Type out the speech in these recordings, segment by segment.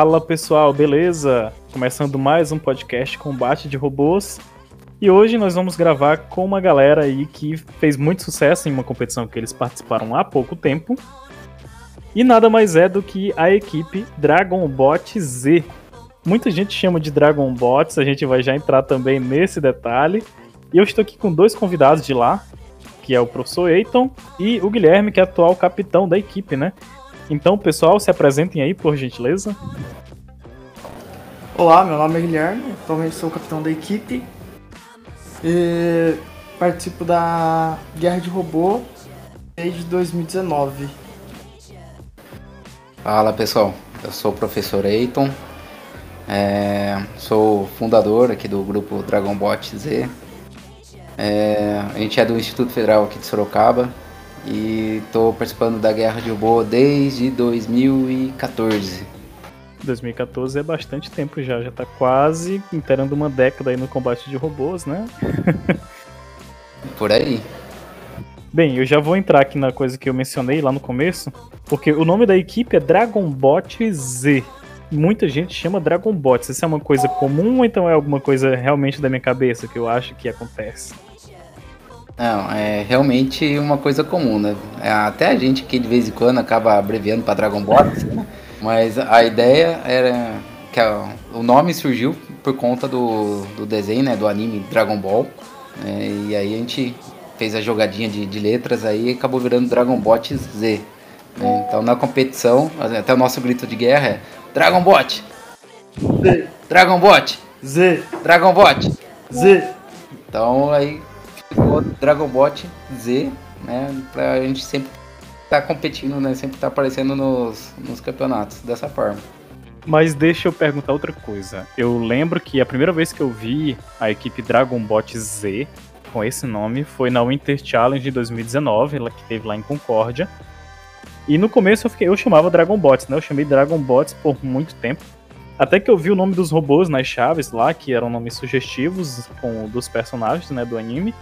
Fala pessoal, beleza? Começando mais um podcast Combate de Robôs. E hoje nós vamos gravar com uma galera aí que fez muito sucesso em uma competição que eles participaram há pouco tempo. E nada mais é do que a equipe Dragon Bot Z. Muita gente chama de Dragon Bots, a gente vai já entrar também nesse detalhe. E eu estou aqui com dois convidados de lá, que é o professor Eiton e o Guilherme, que é atual capitão da equipe, né? Então, pessoal, se apresentem aí, por gentileza. Olá, meu nome é Guilherme, atualmente sou o capitão da equipe e participo da Guerra de Robô desde 2019. Fala pessoal, eu sou o professor Eiton, é, sou fundador aqui do grupo Dragon Bot Z. É, a gente é do Instituto Federal aqui de Sorocaba, e estou participando da Guerra de Robô desde 2014. 2014 é bastante tempo já, já tá quase inteirando uma década aí no combate de robôs, né? Por aí. Bem, eu já vou entrar aqui na coisa que eu mencionei lá no começo, porque o nome da equipe é Dragon Bot Z. Muita gente chama Dragon Bots. Isso é uma coisa comum ou então é alguma coisa realmente da minha cabeça que eu acho que acontece? Não, é realmente uma coisa comum, né? É, até a gente que de vez em quando acaba abreviando para Dragon Ball, né? mas a ideia era que a, o nome surgiu por conta do, do desenho, né, do anime Dragon Ball, né? e aí a gente fez a jogadinha de, de letras aí e acabou virando Dragon Bot Z. Né? Então na competição, até o nosso grito de guerra é Dragon Bot! Z! Dragon Bot! Z! Dragon Bot! Z! Então aí ficou Dragon Bot Z, né? Pra gente sempre tá competindo, né? Sempre tá aparecendo nos, nos campeonatos dessa forma. Mas deixa eu perguntar outra coisa. Eu lembro que a primeira vez que eu vi a equipe Dragon Bot Z com esse nome foi na Winter Challenge de 2019, ela que teve lá em Concórdia. E no começo eu, fiquei, eu chamava Dragon Bots, né? Eu chamei Dragon Bots por muito tempo. Até que eu vi o nome dos robôs nas chaves lá, que eram nomes sugestivos com dos personagens, né, do anime.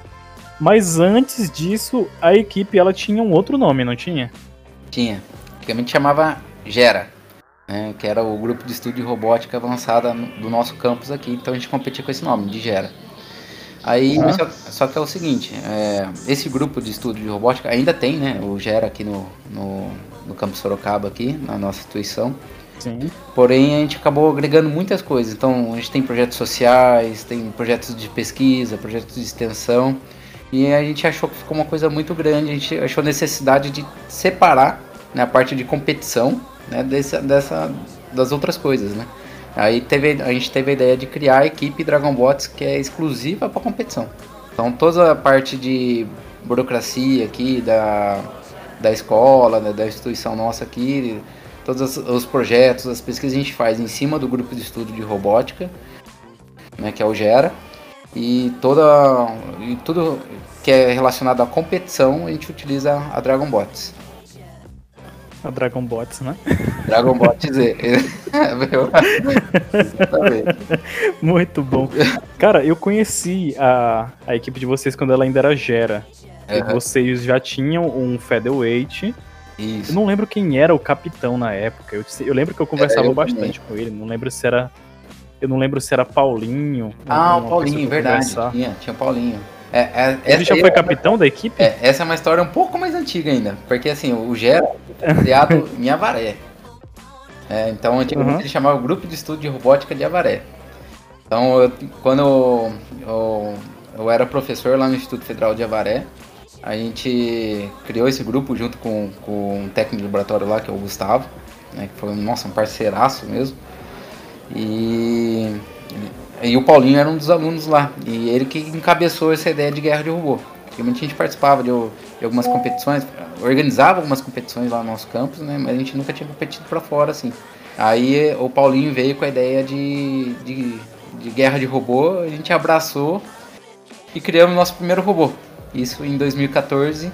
Mas antes disso, a equipe ela tinha um outro nome, não tinha? Tinha. Antigamente chamava Gera, né, que era o grupo de estudo de robótica avançada do nosso campus aqui. Então a gente competia com esse nome, de Gera. Aí, uhum. só, só, que é o seguinte, é, esse grupo de estudo de robótica ainda tem, né? O Gera aqui no, no, no campus Sorocaba, aqui, na nossa instituição. Sim. Porém, a gente acabou agregando muitas coisas. Então, a gente tem projetos sociais, tem projetos de pesquisa, projetos de extensão. E a gente achou que ficou uma coisa muito grande, a gente achou necessidade de separar né, a parte de competição né, dessa, dessa, das outras coisas, né? Aí teve, a gente teve a ideia de criar a equipe Dragon Bots que é exclusiva para competição. Então toda a parte de burocracia aqui da, da escola, né, da instituição nossa aqui, todos os projetos, as pesquisas a gente faz em cima do grupo de estudo de robótica, né, que é o Gera. E toda e tudo que é relacionado à competição, a gente utiliza a Dragon Bots. A Dragon Bots, né? Dragon Bots Z. Muito bom. Cara, eu conheci a, a equipe de vocês quando ela ainda era Gera. Uhum. Vocês já tinham um featherweight. Isso. Eu não lembro quem era o capitão na época. Eu, eu lembro que eu conversava eu bastante também. com ele. Não lembro se era eu não lembro se era Paulinho. Ah, o Paulinho, verdade. Tinha, tinha Paulinho. É, é, Ele já foi capitão da equipe? É, essa é uma história um pouco mais antiga ainda. Porque assim, o Gera foi criado em Avaré. É, então, antigamente uhum. ele chamava o Grupo de Estudo de Robótica de Avaré. Então, eu, quando eu, eu, eu, era professor lá no Instituto Federal de Avaré, a gente criou esse grupo junto com, com um técnico de laboratório lá, que é o Gustavo, né, que foi nossa, um parceiraço mesmo. E, e o Paulinho era um dos alunos lá. E ele que encabeçou essa ideia de guerra de robô. Realmente a gente participava de, de, algumas competições, organizava algumas competições lá no nosso campus, né? Mas a gente nunca tinha competido para fora, assim. Aí o Paulinho veio com a ideia de, de, de guerra de robô, a gente abraçou e criamos nosso primeiro robô. Isso em 2014,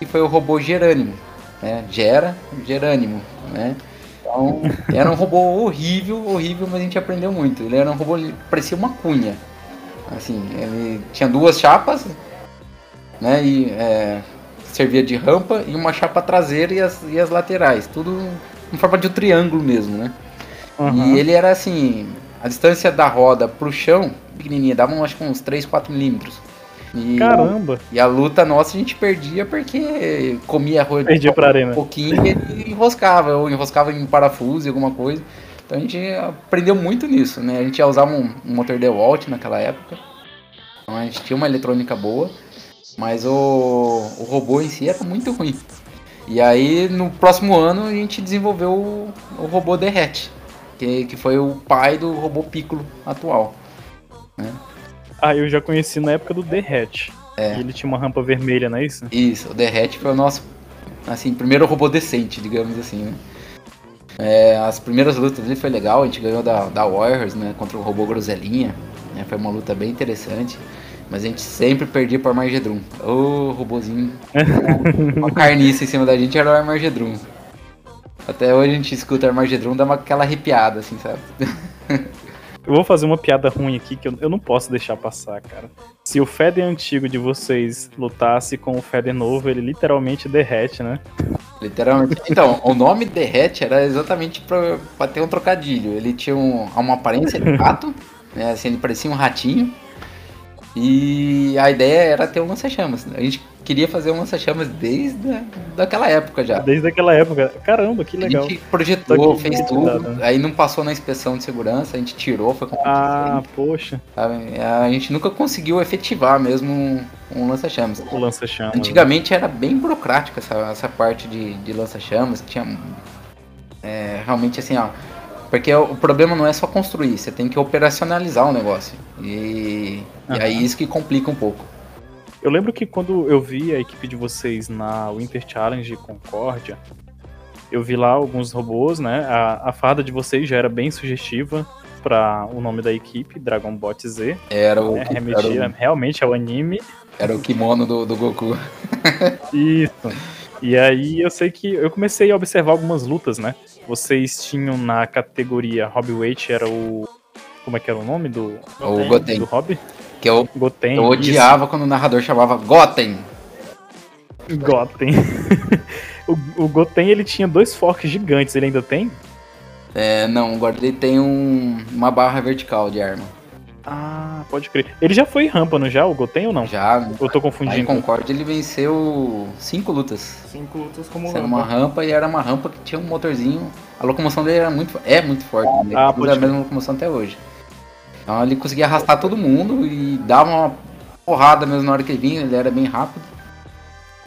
e foi o robô Gerânimo. Né? Gera Gerânimo, né? Então, era um robô horrível, horrível, mas a gente aprendeu muito. Ele era um robô, parecia uma cunha. Assim, ele tinha duas chapas, né? E é, servia de rampa e uma chapa traseira e as, e as laterais. Tudo em forma de um triângulo mesmo, né? Uhum. E ele era assim, a distância da roda pro chão, pequenininha, dava acho que uns 3, 4 milímetros. E, Caramba! E a luta nossa a gente perdia porque comia arroz perdia pra um pouquinho e ele enroscava, ou enroscava em parafuso e alguma coisa. Então a gente aprendeu muito nisso, né? A gente ia usar um, um motor DeWalt naquela época. Então a gente tinha uma eletrônica boa, mas o, o robô em si era muito ruim. E aí no próximo ano a gente desenvolveu o, o robô Derrete, que, que foi o pai do robô Piccolo atual. Ah, eu já conheci na época do Derrete. É. Ele tinha uma rampa vermelha, não é isso? Isso, o Derrete foi o nosso assim, primeiro robô decente, digamos assim, né? É, as primeiras lutas dele foi legal, a gente ganhou da, da Warriors, né, contra o robô Groselinha. Né, foi uma luta bem interessante. Mas a gente sempre perdia pro Armagedrum. Ô, robozinho. uma carniça em cima da gente era o Armagedrum. Até hoje a gente escuta o Armagedrum, dá uma, aquela arrepiada, assim, sabe? Eu vou fazer uma piada ruim aqui que eu, eu não posso deixar passar, cara. Se o Feder antigo de vocês lutasse com o Feder novo, ele literalmente derrete, né? Literalmente. Então, o nome derrete era exatamente pra, pra ter um trocadilho. Ele tinha um, uma aparência de rato, né? Assim, ele parecia um ratinho. E a ideia era ter um lança-chamas. A gente queria fazer um lança-chamas desde a, daquela época já. Desde aquela época. Caramba, que legal. A gente projetou, fez tudo. Né? Aí não passou na inspeção de segurança, a gente tirou, foi Ah, poxa. A gente nunca conseguiu efetivar mesmo um, um lança-chamas. O lança-chamas. Antigamente era bem burocrático essa, essa parte de, de lança-chamas. Tinha. É, realmente assim, ó porque o problema não é só construir, você tem que operacionalizar o negócio. E, uhum. e aí isso que complica um pouco. Eu lembro que quando eu vi a equipe de vocês na Winter Challenge Concórdia, eu vi lá alguns robôs, né? A, a farda de vocês já era bem sugestiva para o nome da equipe, Dragon Bot Z. Era o. Né? Remetia era o, realmente ao anime. Era o kimono do, do Goku. Isso. E aí eu sei que eu comecei a observar algumas lutas, né? Vocês tinham na categoria Hobbyweight, era o. Como é que era o nome do. O Goten. Do Hobby? Que eu, Goten, eu odiava isso. quando o narrador chamava Goten. Goten. o, o Goten ele tinha dois forks gigantes, ele ainda tem? É, não, agora ele tem um, uma barra vertical de arma. Ah, pode crer. Ele já foi rampa, não já? O Goten ou não? Já. Eu tô confundindo. Em Concorde ele venceu cinco lutas. Cinco lutas como rampa. Era uma rampa e era uma rampa que tinha um motorzinho. A locomoção dele era muito, é muito forte. Né? Ah, pode a mesma locomoção até hoje. Então ele conseguia arrastar todo mundo e dava uma porrada mesmo na hora que ele vinha, ele era bem rápido.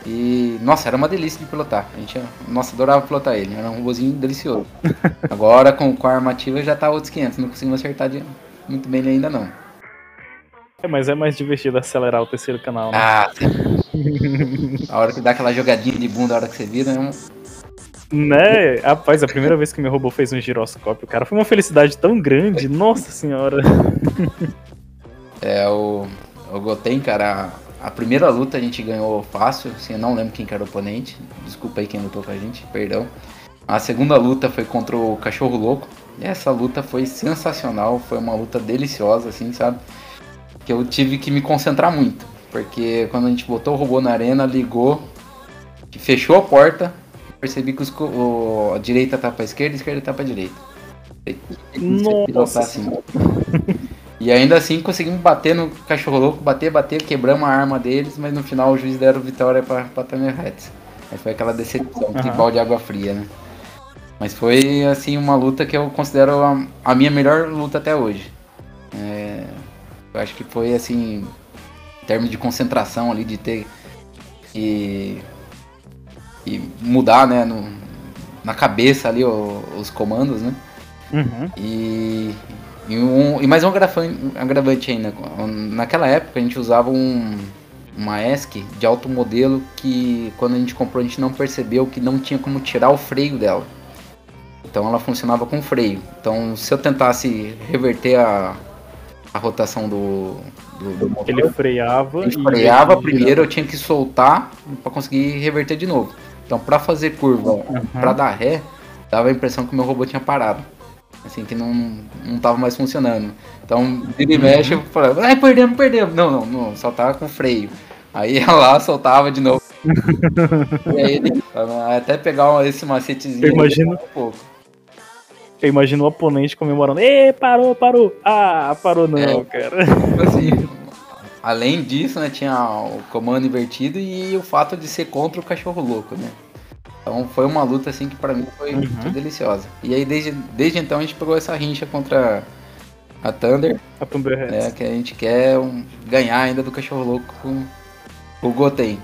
E, nossa, era uma delícia de pilotar. A gente, nossa, adorava pilotar ele, era um robôzinho delicioso. Agora com, com a armativa já tá outros 500, não conseguimos acertar de, muito bem ainda não. É, mas é mais divertido acelerar o terceiro canal, né? Ah, sim. a hora que dá aquela jogadinha de bunda, a hora que você vira, é um... Né? Rapaz, a primeira vez que meu robô fez um giroscópio, cara, foi uma felicidade tão grande, nossa senhora. É, o, o Goten, cara, a, a primeira luta a gente ganhou fácil, assim, eu não lembro quem que era o oponente, desculpa aí quem lutou com a gente, perdão. A segunda luta foi contra o Cachorro Louco, essa luta foi sensacional, foi uma luta deliciosa, assim, sabe? Que eu tive que me concentrar muito. Porque quando a gente botou o robô na arena, ligou, fechou a porta, percebi que os, o, a direita tá pra esquerda, a esquerda tá pra direita. Nossa! Assim. E ainda assim conseguimos bater no cachorro louco, bater, bater, quebramos a arma deles, mas no final o juiz deram vitória pra, pra Tamer Hats. Aí foi aquela decepção, uhum. de balde de água fria, né? Mas foi, assim, uma luta que eu considero a, a minha melhor luta até hoje. É, eu acho que foi, assim, em termos de concentração ali, de ter e, mudar, né, no, na cabeça ali o, os comandos, né? Uhum. E, e, um, e mais um agravante, agravante ainda. Naquela época a gente usava um, uma ESC de alto modelo que quando a gente comprou a gente não percebeu que não tinha como tirar o freio dela. Então ela funcionava com freio. Então se eu tentasse reverter a, a rotação do, do, do motor, ele freava. Ele freava primeiro, eu tinha que soltar para conseguir reverter de novo. Então para fazer curva, uhum. para dar ré, dava a impressão que o meu robô tinha parado. Assim, que não, não tava mais funcionando. Então, vira e uhum. mexe, eu falava, ai, perdemos, perdemos. Não, não, não, só tava com freio. Aí ia lá, soltava de novo. e aí ele, até pegar esse macetezinho. Eu imagino, um pouco. Eu imagino o oponente comemorando. Ê, parou, parou. Ah, parou não, é, cara. Tipo assim, além disso, né, tinha o comando invertido e o fato de ser contra o cachorro louco, né? Então foi uma luta assim que para mim foi uhum. muito deliciosa. E aí desde, desde então a gente pegou essa rincha contra a Thunder. A Thunderheads. É, que a gente quer um, ganhar ainda do cachorro louco com o Goten.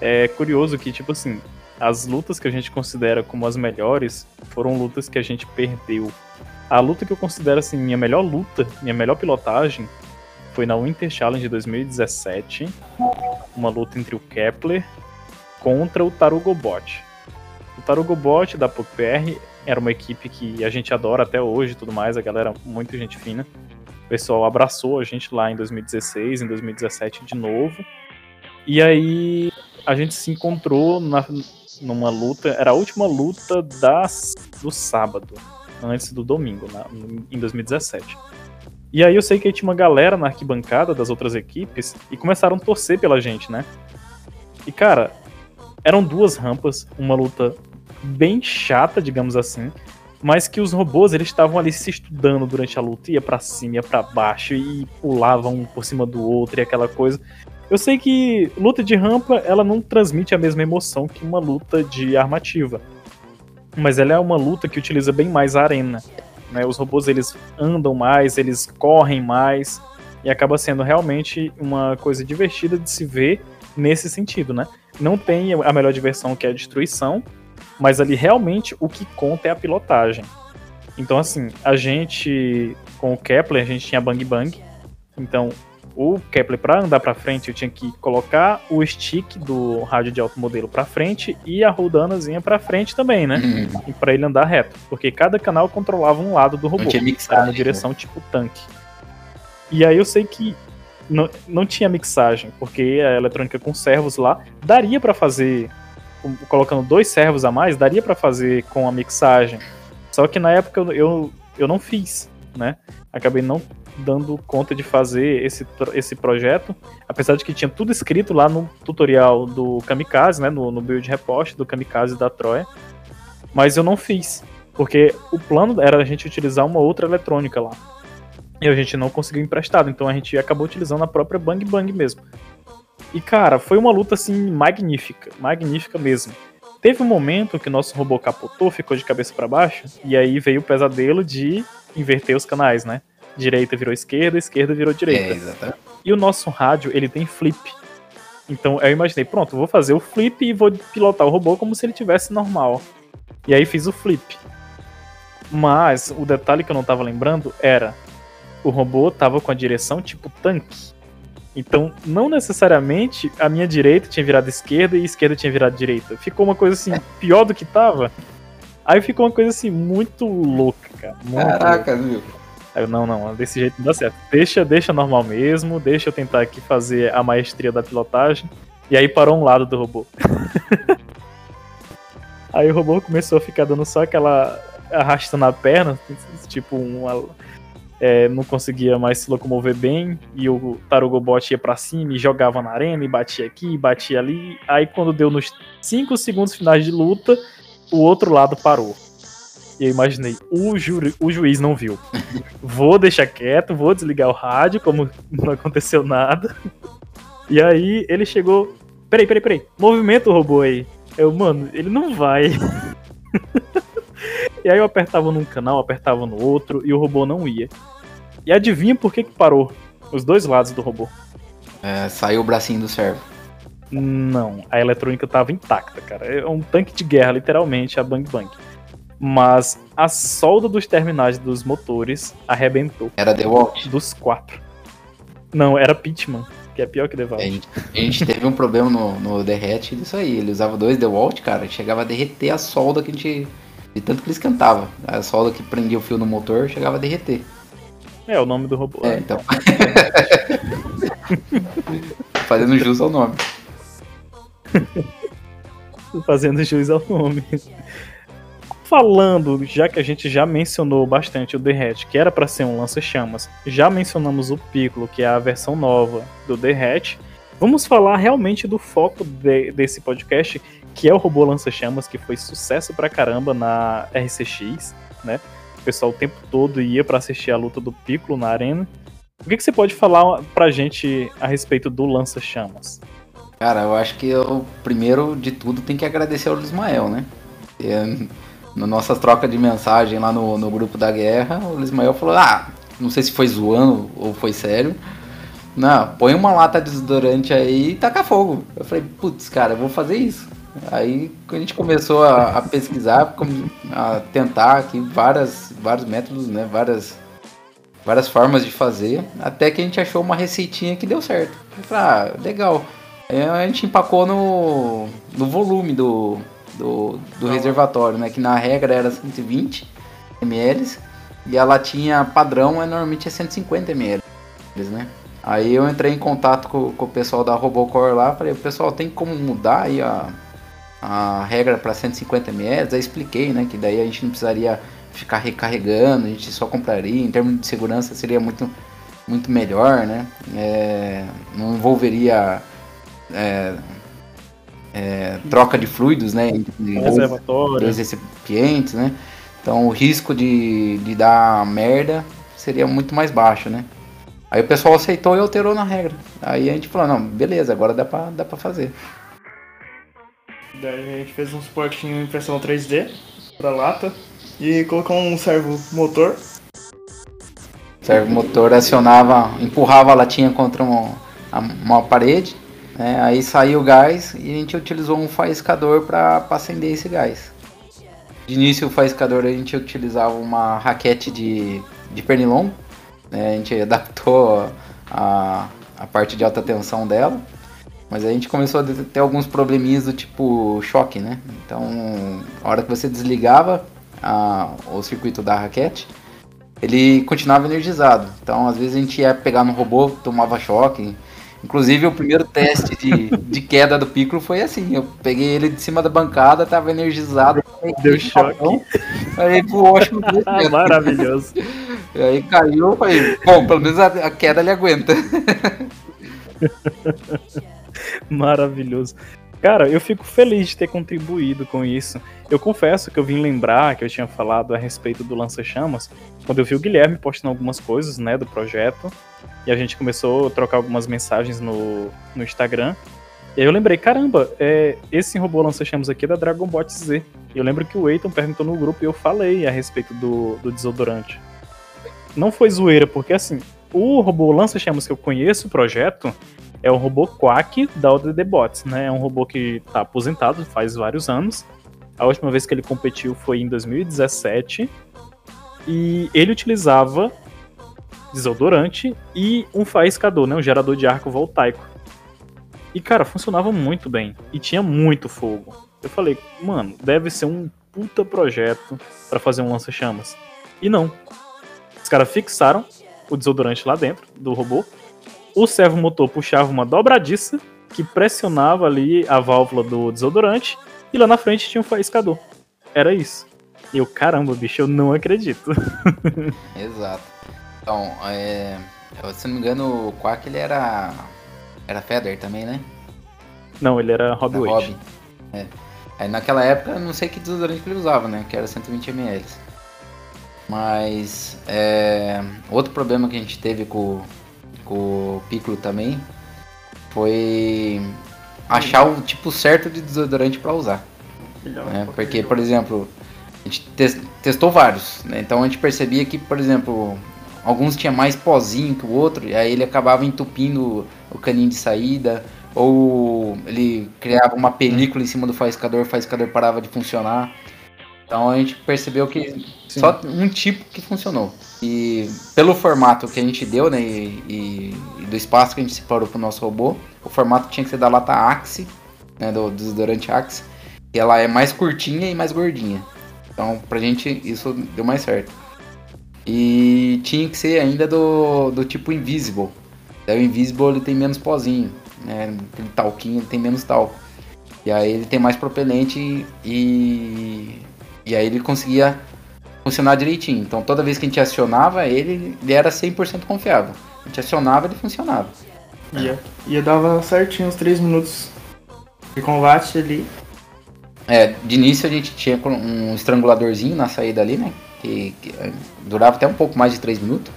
É curioso que, tipo assim, as lutas que a gente considera como as melhores foram lutas que a gente perdeu. A luta que eu considero assim, minha melhor luta, minha melhor pilotagem, foi na Winter Challenge 2017. Uma luta entre o Kepler contra o Tarugobot. O Tarugobot da PUCPR era uma equipe que a gente adora até hoje tudo mais, a galera muito gente fina. O pessoal abraçou a gente lá em 2016, em 2017 de novo. E aí a gente se encontrou na, numa luta, era a última luta das, do sábado, antes do domingo, na, em 2017. E aí eu sei que tinha uma galera na arquibancada das outras equipes e começaram a torcer pela gente, né? E cara, eram duas rampas, uma luta bem chata, digamos assim, mas que os robôs eles estavam ali se estudando durante a luta, ia para cima, ia para baixo e pulavam um por cima do outro e aquela coisa. Eu sei que luta de rampa ela não transmite a mesma emoção que uma luta de armativa, mas ela é uma luta que utiliza bem mais a arena. Né? Os robôs eles andam mais, eles correm mais e acaba sendo realmente uma coisa divertida de se ver nesse sentido, né? Não tem a melhor diversão que é a destruição, mas ali realmente o que conta é a pilotagem. Então assim, a gente com o Kepler a gente tinha Bang Bang, então o Kepler para andar para frente eu tinha que colocar o stick do rádio de alto modelo para frente e a rodanazinha para frente também, né? Uhum. Para ele andar reto, porque cada canal controlava um lado do robô, não tinha mixagem, era uma direção né? tipo tanque. E aí eu sei que não, não tinha mixagem, porque a eletrônica com servos lá daria para fazer colocando dois servos a mais, daria para fazer com a mixagem. Só que na época eu, eu, eu não fiz, né? Acabei não dando conta de fazer esse, esse projeto, apesar de que tinha tudo escrito lá no tutorial do Kamikaze, né, no, no build report do Kamikaze da Troia, mas eu não fiz, porque o plano era a gente utilizar uma outra eletrônica lá. E a gente não conseguiu emprestado, então a gente acabou utilizando a própria Bang Bang mesmo. E cara, foi uma luta assim magnífica, magnífica mesmo. Teve um momento que nosso robô capotou, ficou de cabeça para baixo, e aí veio o pesadelo de inverter os canais, né? Direita virou esquerda, esquerda virou direita. É, exatamente. E o nosso rádio, ele tem flip. Então eu imaginei, pronto, vou fazer o flip e vou pilotar o robô como se ele tivesse normal. E aí fiz o flip. Mas o detalhe que eu não tava lembrando era o robô tava com a direção tipo tanque. Então, não necessariamente a minha direita tinha virado esquerda e a esquerda tinha virado direita. Ficou uma coisa assim, pior do que tava. Aí ficou uma coisa assim, muito louca, cara. Muito Caraca, louca. viu? Aí eu, não, não, desse jeito não dá certo. Deixa, deixa normal mesmo, deixa eu tentar aqui fazer a maestria da pilotagem. E aí parou um lado do robô. aí o robô começou a ficar dando só aquela arrastando a perna, tipo uma, é, não conseguia mais se locomover bem, e o Tarugobot ia para cima e jogava na arena, e batia aqui, e batia ali. Aí quando deu nos 5 segundos finais de luta, o outro lado parou. E eu imaginei, o, ju o juiz não viu. Vou deixar quieto, vou desligar o rádio, como não aconteceu nada. E aí ele chegou. Peraí, peraí, peraí. Movimento o robô aí. Eu, mano, ele não vai. e aí eu apertava num canal, apertava no outro, e o robô não ia. E adivinha por que, que parou? Os dois lados do robô. É, saiu o bracinho do servo. Não, a eletrônica tava intacta, cara. É um tanque de guerra, literalmente, a Bang Bang mas a solda dos terminais dos motores arrebentou. Era The Walt? Dos quatro. Não, era Pitman, que é pior que The. A gente, a gente teve um problema no, no derrete disso aí. Ele usava dois The Walt, cara, chegava a derreter a solda que a gente. De tanto que ele esquentava. A solda que prendia o fio no motor chegava a derreter. É o nome do robô. É, então. Fazendo jus ao nome. Fazendo jus ao nome falando, já que a gente já mencionou bastante o Derret, que era para ser um lança-chamas, já mencionamos o Piccolo, que é a versão nova do Derret, vamos falar realmente do foco de, desse podcast, que é o robô lança-chamas, que foi sucesso pra caramba na RCX, né? o pessoal o tempo todo ia para assistir a luta do Piccolo na arena. O que, que você pode falar pra gente a respeito do lança-chamas? Cara, eu acho que o primeiro de tudo tem que agradecer ao Ismael, né? E, na nossa troca de mensagem lá no, no grupo da guerra, o Ismael falou: Ah, não sei se foi zoando ou foi sério. Não, põe uma lata de desodorante aí e taca fogo. Eu falei, putz, cara, eu vou fazer isso. Aí a gente começou a, a pesquisar, a tentar aqui várias, vários métodos, né? Várias, várias formas de fazer, até que a gente achou uma receitinha que deu certo. Eu falei, ah, legal. Aí a gente empacou no, no volume do, do, do reservatório, né? Que na regra era 120 ml e a latinha padrão é normalmente é 150 ml, né? Aí eu entrei em contato com, com o pessoal da Robocore lá, falei, pessoal, tem como mudar aí a, a regra para 150 ml, aí expliquei, né, que daí a gente não precisaria ficar recarregando, a gente só compraria, em termos de segurança seria muito, muito melhor, né, é, não envolveria é, é, troca de fluidos, né, entre dois recipientes, né, então o risco de, de dar merda seria muito mais baixo, né. Aí o pessoal aceitou e alterou na regra. Aí a gente falou, não, beleza, agora dá pra, dá pra fazer. Daí a gente fez um suportinho em impressão 3D pra lata e colocou um servo motor. O servo motor acionava, empurrava a latinha contra uma, uma parede, né? aí saiu o gás e a gente utilizou um faiscador para acender esse gás. De início o faiscador a gente utilizava uma raquete de, de pernilongo, né? a gente adaptou a, a parte de alta tensão dela mas a gente começou a ter alguns probleminhas do tipo choque, né? Então, a hora que você desligava a, o circuito da raquete, ele continuava energizado. Então, às vezes a gente ia pegar no robô, tomava choque. Inclusive, o primeiro teste de, de queda do Piccolo foi assim. Eu peguei ele de cima da bancada, tava energizado. Deu choque. Aí voou, acho que Maravilhoso. E aí caiu, falei, bom, pelo menos a, a queda ele aguenta. Maravilhoso. Cara, eu fico feliz de ter contribuído com isso. Eu confesso que eu vim lembrar que eu tinha falado a respeito do lança-chamas quando eu vi o Guilherme postando algumas coisas, né, do projeto. E a gente começou a trocar algumas mensagens no, no Instagram. E aí eu lembrei, caramba, é, esse robô lança-chamas aqui é da Dragon Bot Z. Eu lembro que o Eiton perguntou no grupo e eu falei a respeito do, do desodorante. Não foi zoeira, porque assim, o robô lança-chamas que eu conheço o projeto, é o robô Quack da ODD Bots, né? É um robô que está aposentado faz vários anos. A última vez que ele competiu foi em 2017. E ele utilizava desodorante e um faiscador, né? Um gerador de arco voltaico. E, cara, funcionava muito bem. E tinha muito fogo. Eu falei, mano, deve ser um puta projeto para fazer um lança-chamas. E não. Os caras fixaram o desodorante lá dentro do robô o servo motor puxava uma dobradiça que pressionava ali a válvula do desodorante e lá na frente tinha um faiscador. Era isso. E eu, caramba, bicho, eu não acredito. Exato. Então, é, se não me engano, o Quack ele era. Era Feather também, né? Não, ele era Hobby Weight. É. Aí naquela época eu não sei que desodorante que ele usava, né? Que era 120 ml. Mas é, outro problema que a gente teve com, com o Piccolo também, foi achar o tipo certo de desodorante para usar. Né? Porque, por exemplo, a gente testou vários, né? então a gente percebia que, por exemplo, alguns tinha mais pozinho que o outro, e aí ele acabava entupindo o caninho de saída, ou ele criava uma película em cima do faiscador, o faiscador parava de funcionar. Então a gente percebeu que Sim. só um tipo que funcionou. E pelo formato que a gente deu, né, e, e do espaço que a gente separou para o nosso robô, o formato tinha que ser da lata Axe, né, do, do desodorante Axe, que ela é mais curtinha e mais gordinha. Então, pra gente, isso deu mais certo. E tinha que ser ainda do, do tipo Invisible. Daí o Invisible ele tem menos pozinho, né, aquele talquinho tem menos talco. E aí ele tem mais propelente e, e aí ele conseguia funcionar direitinho. Então toda vez que a gente acionava ele, ele era 100% confiável. A gente acionava, ele funcionava. Ia, ia dava certinho os 3 minutos de combate ali. É, de início a gente tinha um estranguladorzinho na saída ali, né? que, que durava até um pouco mais de 3 minutos.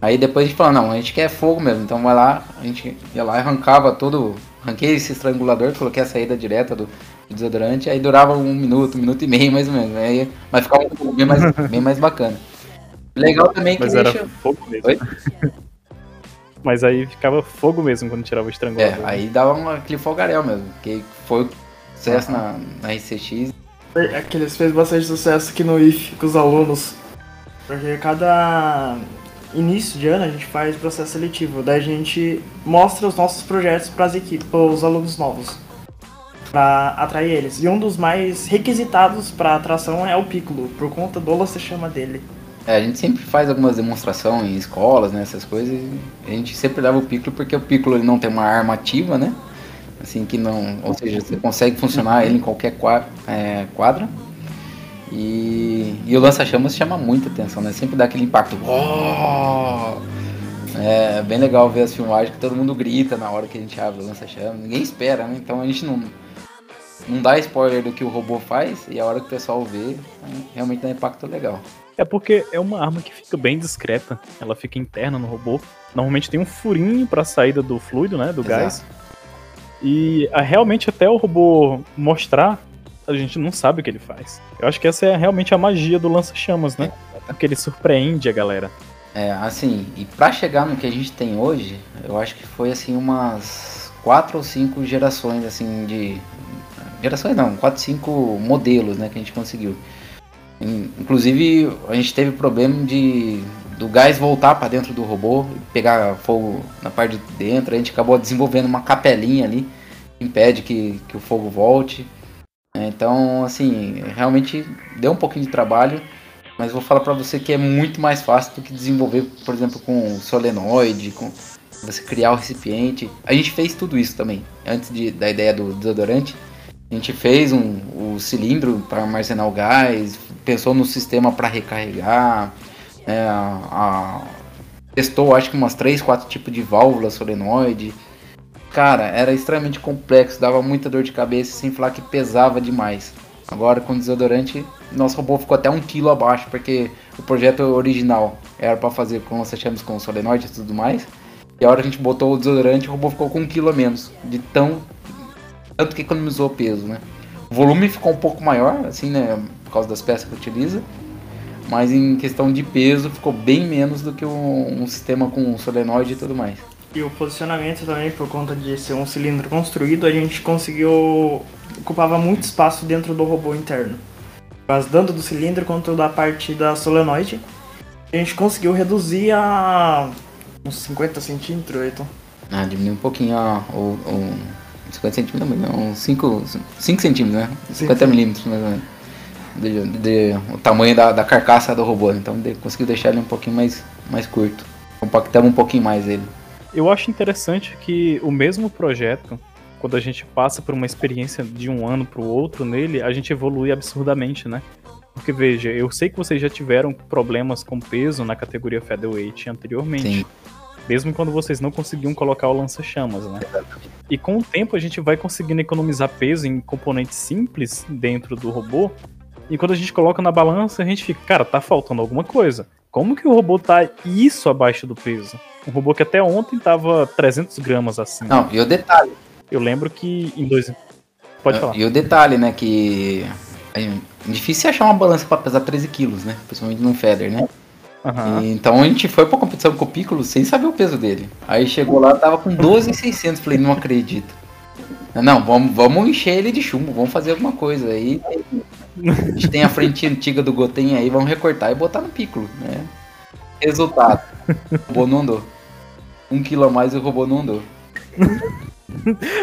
Aí depois a gente falou, não, a gente quer fogo mesmo, então vai lá, a gente ia lá e arrancava todo. Arranquei esse estrangulador, coloquei a saída direta do, do desodorante, aí durava um minuto, um minuto e meio mais ou menos. Aí, mas ficava um bem mais, bem mais bacana. Legal também que Mas deixa... era fogo mesmo. Oi? Mas aí ficava fogo mesmo quando tirava o É, estrangulador. aí dava um, aquele folgarel mesmo, que foi sucesso na, na RCX. Aqueles fez bastante sucesso aqui no IF com os alunos. Porque cada início de ano a gente faz processo seletivo. Daí a gente mostra os nossos projetos para as equipes, para os alunos novos. Para atrair eles. E um dos mais requisitados para atração é o Piccolo, por conta do lança chama dele. É, a gente sempre faz algumas demonstrações em escolas, né, essas coisas. A gente sempre leva o Piccolo porque o Piccolo ele não tem uma arma ativa, né? Assim que não, ou seja, você consegue funcionar ele em qualquer qua- é, quadra. E, e o lança-chamas chama muita atenção, né? Sempre dá aquele impacto. "Oh!" É bem legal ver as filmagens que todo mundo grita na hora que a gente abre o lança-chamas. Ninguém espera, né? Então a gente não, não dá spoiler do que o robô faz e a hora que o pessoal vê, realmente dá um impacto legal. É porque é uma arma que fica bem discreta. Ela fica interna no robô. Normalmente tem um furinho pra saída do fluido, né? Do Exato. gás. E ah, realmente até o robô mostrar, a gente não sabe o que ele faz. Eu acho que essa é realmente a magia do lança-chamas, né? Porque ele surpreende a galera. É, assim, e pra chegar no que a gente tem hoje, eu acho que foi assim umas quatro ou cinco gerações assim de gerações não, quatro, cinco modelos, né, que a gente conseguiu. In- Inclusive, a gente teve problema de do gás voltar para dentro do robô, e pegar fogo na parte de dentro, a gente acabou desenvolvendo uma capelinha ali que impede que, que o fogo volte. Então, assim, realmente deu um pouquinho de trabalho, mas vou falar pra você que é muito mais fácil do que desenvolver, por exemplo, com solenoide, com você criar o recipiente. A gente fez tudo isso também, antes de, da ideia do desodorante. A gente fez um, o cilindro para armazenar o gás, pensou no sistema para recarregar, é, a- testou acho que umas 3, 4 tipos de válvula solenoide. Cara, era extremamente complexo, dava muita dor de cabeça, sem falar que pesava demais. Agora com desodorante, nosso robô ficou até um quilo abaixo, porque o projeto original era para fazer com lança-chamas com solenoide e tudo mais. E a hora que a gente botou o desodorante, o robô ficou com um quilo a menos, de tão tanto que economizou peso, né? O volume ficou um pouco maior, assim, né, por causa das peças que utiliza, mas em questão de peso ficou bem menos do que um, um sistema com solenoide e tudo mais. E o posicionamento também, por conta de ser um cilindro construído, a gente conseguiu. ocupava muito espaço dentro do robô interno. Mas tanto do cilindro quanto da parte da solenoide, a gente conseguiu reduzir a uns 50 centímetros, Ayrton. Ah, diminuiu um pouquinho ó, o, o 50 centímetros, não, não, 5, 5 centímetros, né? 50 milímetros mais ou menos. De, de- o tamanho da, da carcaça do robô, então de, conseguiu deixar ele um pouquinho mais, mais curto. Compactamos um pouquinho mais ele. Eu acho interessante que o mesmo projeto, quando a gente passa por uma experiência de um ano pro outro nele, a gente evolui absurdamente, né? Porque veja, eu sei que vocês já tiveram problemas com peso na categoria featherweight anteriormente. Sim. Mesmo quando vocês não conseguiam colocar o lança-chamas, né? E com o tempo a gente vai conseguindo economizar peso em componentes simples dentro do robô. E quando a gente coloca na balança, a gente fica, cara, tá faltando alguma coisa. Como que o robô tá isso abaixo do peso? Um robô que até ontem tava 300 gramas acima. Não, e o detalhe. Eu lembro que em dois. Pode falar. E o detalhe, né, que é difícil achar uma balança pra pesar 13 quilos, né? Principalmente num feather, né? E, então a gente foi pra competição com o Piccolo sem saber o peso dele. Aí chegou lá, tava com 12,600. Falei, não acredito. Não, vamos, vamos encher ele de chumbo, vamos fazer alguma coisa. Aí a gente tem a frente antiga do Goten aí, vamos recortar e botar no Piccolo, né? Resultado, o robô não andou. Um quilo a mais e o robô não andou.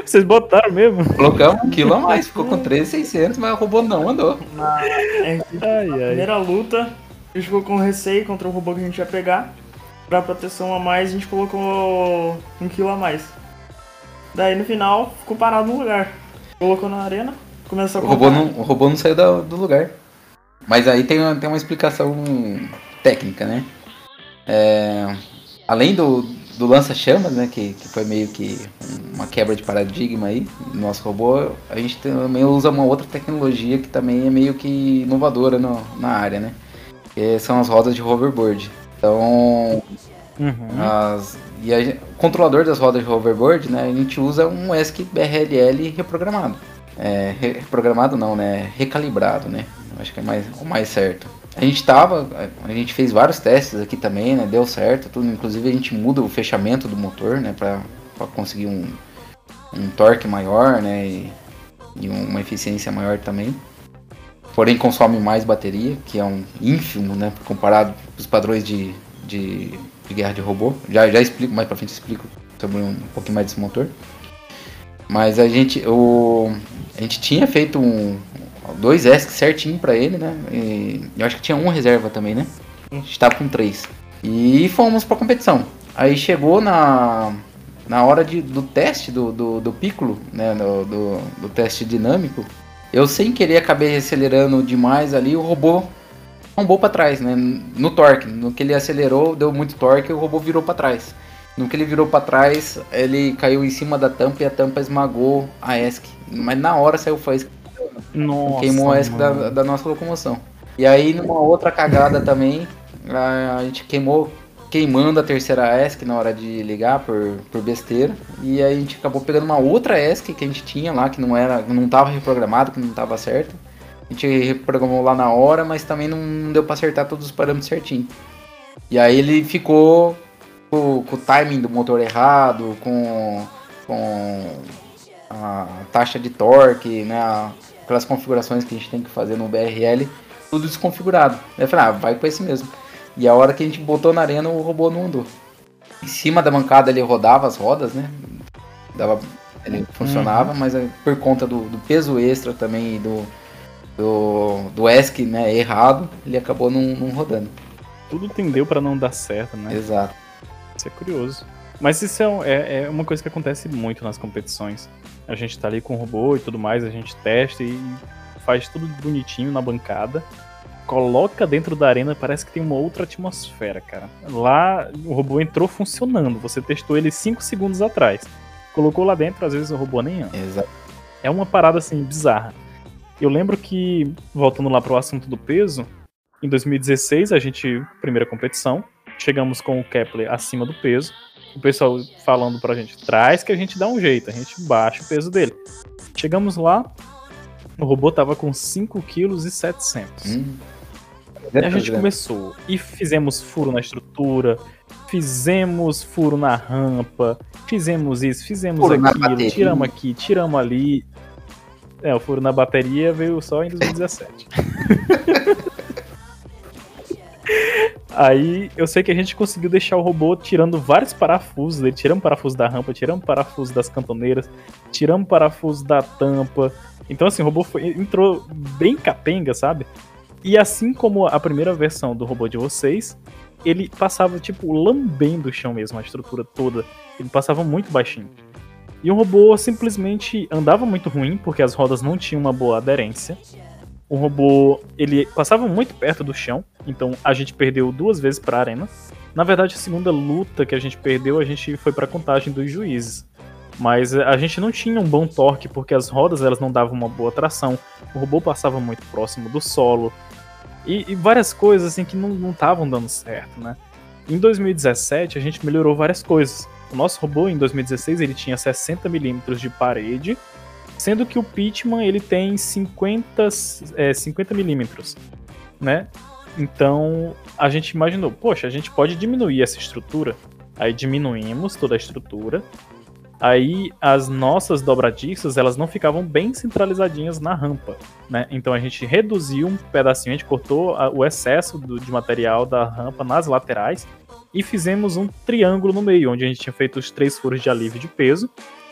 Vocês botaram mesmo? Colocamos um quilo a mais, ficou com 13,600, mas o robô não andou. Na Ai, ai. primeira luta, a gente ficou com receio contra o robô que a gente ia pegar. Pra proteção a mais, a gente colocou um quilo a mais. Daí no final, ficou parado no lugar. Colocou na arena, começou a O robô não, o robô não saiu da- do lugar. Mas aí tem uma, tem uma explicação técnica, né? É, além do, do lança-chamas, né? Que, que foi meio que uma quebra de paradigma aí no nosso robô, a gente também usa uma outra tecnologia que também é meio que inovadora no- na área, né? que são as rodas de hoverboard. Então, uhum. as, e a, o controlador das rodas de hoverboard, né, a gente usa um ESC BRLL reprogramado. É, reprogramado não, né, recalibrado, né, acho que é mais, o mais certo. A gente tava, a gente fez vários testes aqui também, né, deu certo, tudo, inclusive a gente muda o fechamento do motor, né, para conseguir um, um torque maior, né, e, e uma eficiência maior também. Porém consome mais bateria, que é um ínfimo, né, comparado com os padrões de, de, de, guerra de robô. Já, já explico, mais pra frente explico sobre um pouquinho mais desse motor. Mas a gente, o, a gente tinha feito um, dois ESC certinho para ele, né, e eu acho que tinha um reserva também, né, a gente tava com três. E fomos pra competição. Aí chegou na, na hora de, do teste do, do, do Piccolo, né, do, do, do teste dinâmico, eu sem querer acabei acelerando demais ali, o robô tombou para trás, né? No torque, no que ele acelerou, deu muito torque, o robô virou para trás. No que ele virou para trás, ele caiu em cima da tampa e a tampa esmagou a ESC. Mas na hora saiu faísca. Nossa, queimou a ESC da, da, nossa locomoção. E aí numa outra cagada também, a, a gente queimou queimando a terceira ESC na hora de ligar por, por besteira. E aí a gente acabou pegando uma outra ESC que a gente tinha lá, que não era, não estava reprogramado, que não estava certo. A gente reprogramou lá na hora, mas também não deu para acertar todos os parâmetros certinho. E aí ele ficou com, com o timing do motor errado, com, com a taxa de torque, né, aquelas configurações que a gente tem que fazer no BRL, tudo desconfigurado. Eu falei, ah, vai com esse mesmo. E a hora que a gente botou na arena, o robô não andou. Em cima da bancada ele rodava as rodas, né? Dava, ele funcionava, uhum. mas é por conta do, do, peso extra também e do, do, do ESC né, errado, ele acabou não, não rodando. Tudo tendeu para não dar certo, né? Exato. Isso é curioso. Mas isso é, é, é, uma coisa que acontece muito nas competições. A gente tá ali com o robô e tudo mais, a gente testa e faz tudo bonitinho na bancada coloca dentro da arena, parece que tem uma outra atmosfera, cara. Lá o robô entrou funcionando, você testou ele 5 segundos atrás. Colocou lá dentro, às vezes o robô nem anda. Exato. É uma parada assim bizarra. Eu lembro que, voltando lá pro assunto do peso, em 2016 a gente, primeira competição, chegamos com o Kepler acima do peso. O pessoal falando pra gente, traz que a gente dá um jeito, a gente baixa o peso dele. Chegamos lá, o robô tava com 5 kg e 700. Hum. E a gente começou e fizemos furo na estrutura, fizemos furo na rampa, fizemos isso, fizemos furo aquilo, tiramos aqui, tiramos ali. É, o furo na bateria veio só em 2017. Aí eu sei que a gente conseguiu deixar o robô tirando vários parafusos. Ele tiramos parafuso da rampa, tiramos parafuso das cantoneiras, tiramos parafuso da tampa. Então assim, o robô foi, entrou bem capenga, sabe? E assim como a primeira versão do robô de vocês, ele passava, tipo, lambendo o chão mesmo, a estrutura toda. Ele passava muito baixinho. E o robô simplesmente andava muito ruim, porque as rodas não tinham uma boa aderência. O robô, ele passava muito perto do chão, então a gente perdeu duas vezes para a arena. Na verdade, a segunda luta que a gente perdeu, a gente foi para contagem dos juízes. Mas a gente não tinha um bom torque porque as rodas elas não davam uma boa tração. O robô passava muito próximo do solo. E, e várias coisas assim que não estavam dando certo, né? Em 2017 a gente melhorou várias coisas. O nosso robô em 2016 ele tinha 60 milímetros de parede, sendo que o Pitman ele tem 50, é, 50 milímetros, né? Então a gente imaginou, poxa, a gente pode diminuir essa estrutura. Aí diminuímos toda a estrutura aí as nossas dobradiças elas não ficavam bem centralizadinhas na rampa, né? Então a gente reduziu um pedacinho, a gente cortou o excesso do, de material da rampa nas laterais e fizemos um triângulo no meio, onde a gente tinha feito os três furos de alívio de peso.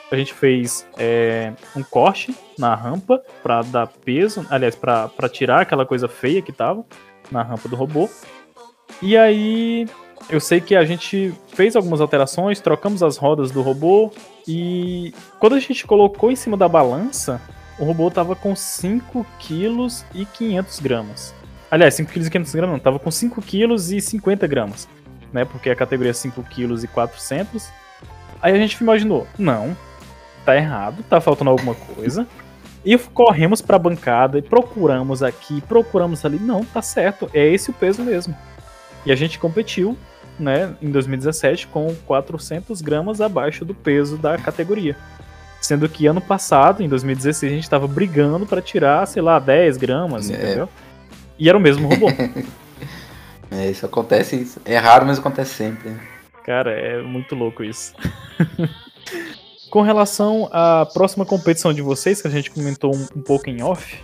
A gente fez é, um corte na rampa para dar peso, aliás, para tirar aquela coisa feia que tava na rampa do robô. E aí eu sei que a gente fez algumas alterações, trocamos as rodas do robô e quando a gente colocou em cima da balança, o robô tava com 5 kg e 500 gramas. Aliás, 5 kg e 500 gramas não, tava com 5 kg e 50 gramas, né? Porque a categoria é 5 kg e 400. Aí a gente imaginou, não, tá errado, tá faltando alguma coisa. E corremos pra bancada e procuramos aqui, procuramos ali. Não, tá certo, é esse o peso mesmo. E a gente competiu, né, em 2017 com 400 gramas abaixo do peso da categoria. Sendo que ano passado, em 2016, a gente tava brigando para tirar, sei lá, 10 gramas, é. entendeu? E era o mesmo robô. é, isso acontece, é raro, mas acontece sempre. Né? Cara, é muito louco isso. Com relação à próxima competição de vocês, que a gente comentou um, um pouco em off,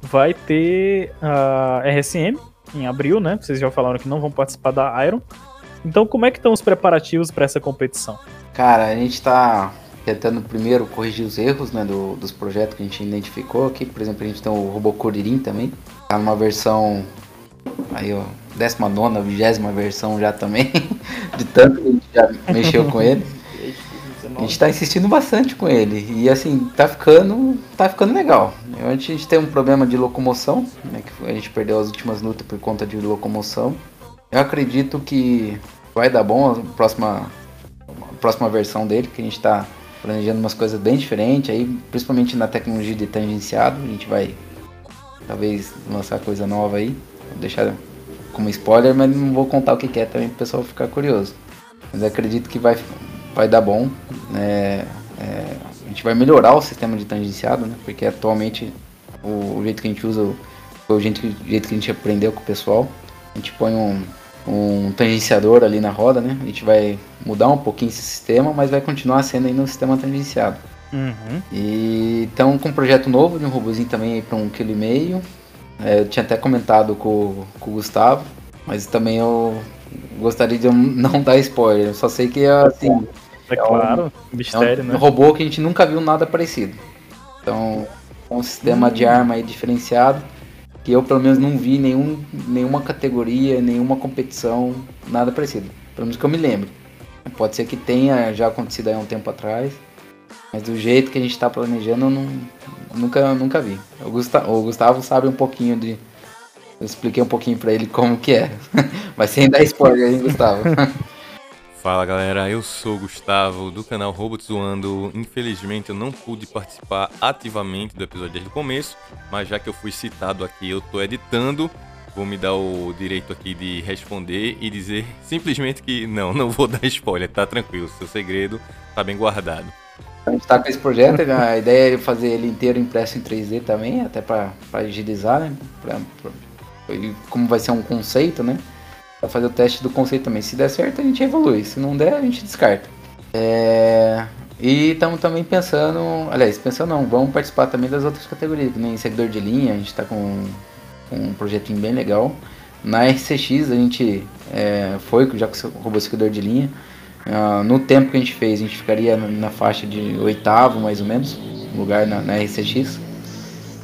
vai ter a RSM em abril, né? Vocês já falaram que não vão participar da Iron. Então, como é que estão os preparativos para essa competição? Cara, a gente está tentando primeiro corrigir os erros né, do, dos projetos que a gente identificou aqui. Por exemplo, a gente tem o Robô Curirim também. Tá numa versão aí, ó, 19, 20 versão já também. de tanto que a gente já mexeu com ele. A gente tá insistindo bastante com ele. E assim, tá ficando. tá ficando legal. A gente tem um problema de locomoção, né? Que a gente perdeu as últimas lutas por conta de locomoção. Eu acredito que vai dar bom a próxima, a próxima versão dele, que a gente tá planejando umas coisas bem diferentes aí, principalmente na tecnologia de tangenciado. A gente vai talvez lançar coisa nova aí. Vou deixar como spoiler, mas não vou contar o que é também para o pessoal ficar curioso. Mas acredito que vai, vai dar bom. É, é, a gente vai melhorar o sistema de tangenciado, né? Porque atualmente o, o jeito que a gente usa foi o jeito, o jeito que a gente aprendeu com o pessoal. A gente põe um, um tangenciador ali na roda, né? A gente vai mudar um pouquinho esse sistema, mas vai continuar sendo ainda um sistema tangenciado. Uhum. E então com um projeto novo de um robôzinho também para um quilo e meio. É, eu tinha até comentado com, com o Gustavo, mas também eu gostaria de não dar spoiler. Eu só sei que assim. É, é claro, um, mistério, é um né? robô que a gente nunca viu nada parecido. Então, é um sistema hum. de arma aí diferenciado que eu pelo menos não vi nenhum, nenhuma categoria, nenhuma competição, nada parecido. Pelo menos que eu me lembro. Pode ser que tenha já acontecido aí um tempo atrás, mas do jeito que a gente está planejando, eu não, nunca, nunca vi. O Gustavo, o Gustavo sabe um pouquinho de. Eu expliquei um pouquinho para ele como que é. Mas sem dar spoiler aí, Gustavo. Fala galera, eu sou o Gustavo do canal Robot Zoando. Infelizmente eu não pude participar ativamente do episódio desde o começo, mas já que eu fui citado aqui, eu tô editando, vou me dar o direito aqui de responder e dizer simplesmente que não, não vou dar spoiler, tá tranquilo, seu segredo tá bem guardado. A gente tá com esse projeto, a ideia é fazer ele inteiro impresso em 3D também, até para agilizar, né? Pra, pra, como vai ser um conceito, né? Pra fazer o teste do conceito também. Se der certo, a gente evolui. Se não der, a gente descarta. É... E estamos também pensando, aliás, pensando não, vamos participar também das outras categorias, que nem seguidor de linha, a gente está com, com, um projetinho bem legal. Na RCX a gente é, foi já robô seguidor de linha. Uh, no tempo que a gente fez, a gente ficaria na faixa de oitavo, mais ou menos, lugar na, na RCX.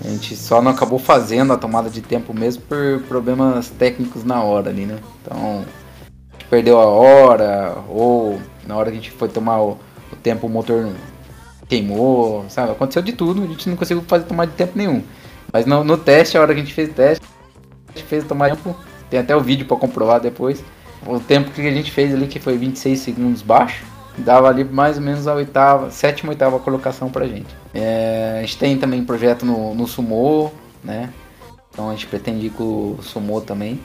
A gente só não acabou fazendo a tomada de tempo mesmo por problemas técnicos na hora ali, né? Então, a gente perdeu a hora, ou na hora que a gente foi tomar o, o tempo, o motor queimou, sabe? Aconteceu de tudo, a gente não conseguiu fazer tomar de tempo nenhum. Mas no, no teste, a hora que a gente fez o teste, a gente fez tomar tempo, tem até o vídeo para comprovar depois. O tempo que a gente fez ali, que foi 26 segundos baixo, dava ali mais ou menos a oitava, sétima, oitava colocação pra gente. É, a gente tem também projeto no, no Sumo, né? Então a gente pretende ir com o Sumo também.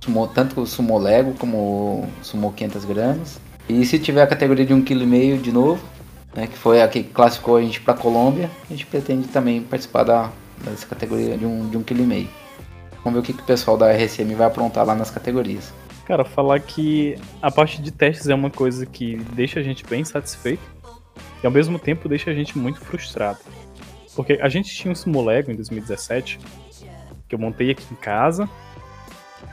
Sumo, tanto o Sumo Lego como o Sumo 500 gramas. E se tiver a categoria de 1,5 kg de novo, né, que foi a que classificou a gente para Colômbia, a gente pretende também participar da, dessa categoria de 1,5 de um kg. Vamos ver o que, que o pessoal da RSM vai aprontar lá nas categorias. Cara, falar que a parte de testes é uma coisa que deixa a gente bem satisfeito e ao mesmo tempo deixa a gente muito frustrado. Porque a gente tinha um Simulego em 2017 que eu montei aqui em casa,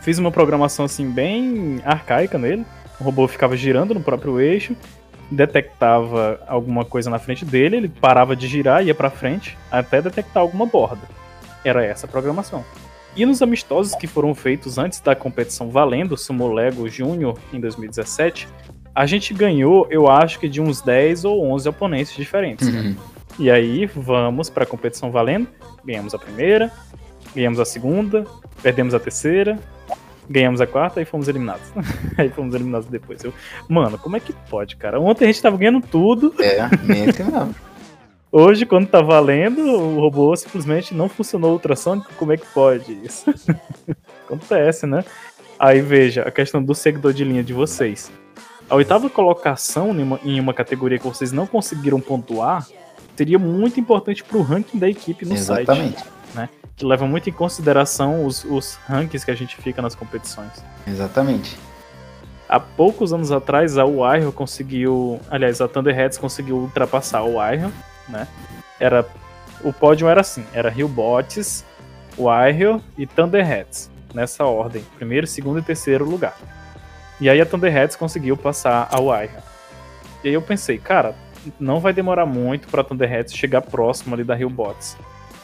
fiz uma programação assim bem arcaica nele. O robô ficava girando no próprio eixo, detectava alguma coisa na frente dele, ele parava de girar, ia para frente até detectar alguma borda. Era essa a programação. E nos amistosos que foram feitos antes da competição valendo Sumo Lego Júnior em 2017, a gente ganhou, eu acho que de uns 10 ou 11 oponentes diferentes. Uhum. E aí vamos para a competição valendo, ganhamos a primeira, ganhamos a segunda, perdemos a terceira, ganhamos a quarta e fomos eliminados. aí fomos eliminados depois. Eu, mano, como é que pode, cara? Ontem a gente tava ganhando tudo. É, mente não. Hoje, quando tá valendo, o robô simplesmente não funcionou ultrassônico, como é que pode isso? Acontece, né? Aí veja, a questão do seguidor de linha de vocês. A oitava colocação em uma, em uma categoria que vocês não conseguiram pontuar seria muito importante pro ranking da equipe no Exatamente. site. Né? Que leva muito em consideração os, os rankings que a gente fica nas competições. Exatamente. Há poucos anos atrás, a Wire conseguiu. Aliás, a Thunderheads conseguiu ultrapassar a Wire, né? Era. O pódio era assim: era Hillbots, Wire e Thunderheads. Nessa ordem. Primeiro, segundo e terceiro lugar. E aí a Thunderheads conseguiu passar a Wire. E aí eu pensei, cara, não vai demorar muito pra Thunderheads chegar próximo ali da Hillbots.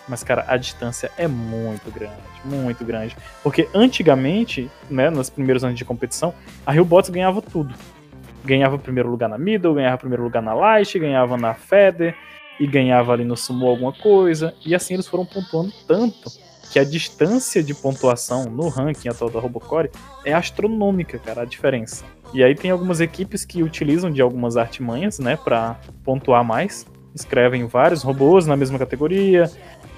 Mas, cara, a distância é muito grande, muito grande. Porque antigamente, né, nos primeiros anos de competição, a Hillbots ganhava tudo. Ganhava primeiro lugar na Middle, ganhava primeiro lugar na Light, ganhava na Feder, e ganhava ali no Sumo alguma coisa. E assim eles foram pontuando tanto que a distância de pontuação no ranking atual da Robocore é astronômica, cara, a diferença. E aí tem algumas equipes que utilizam de algumas artimanhas, né, para pontuar mais. Escrevem vários robôs na mesma categoria,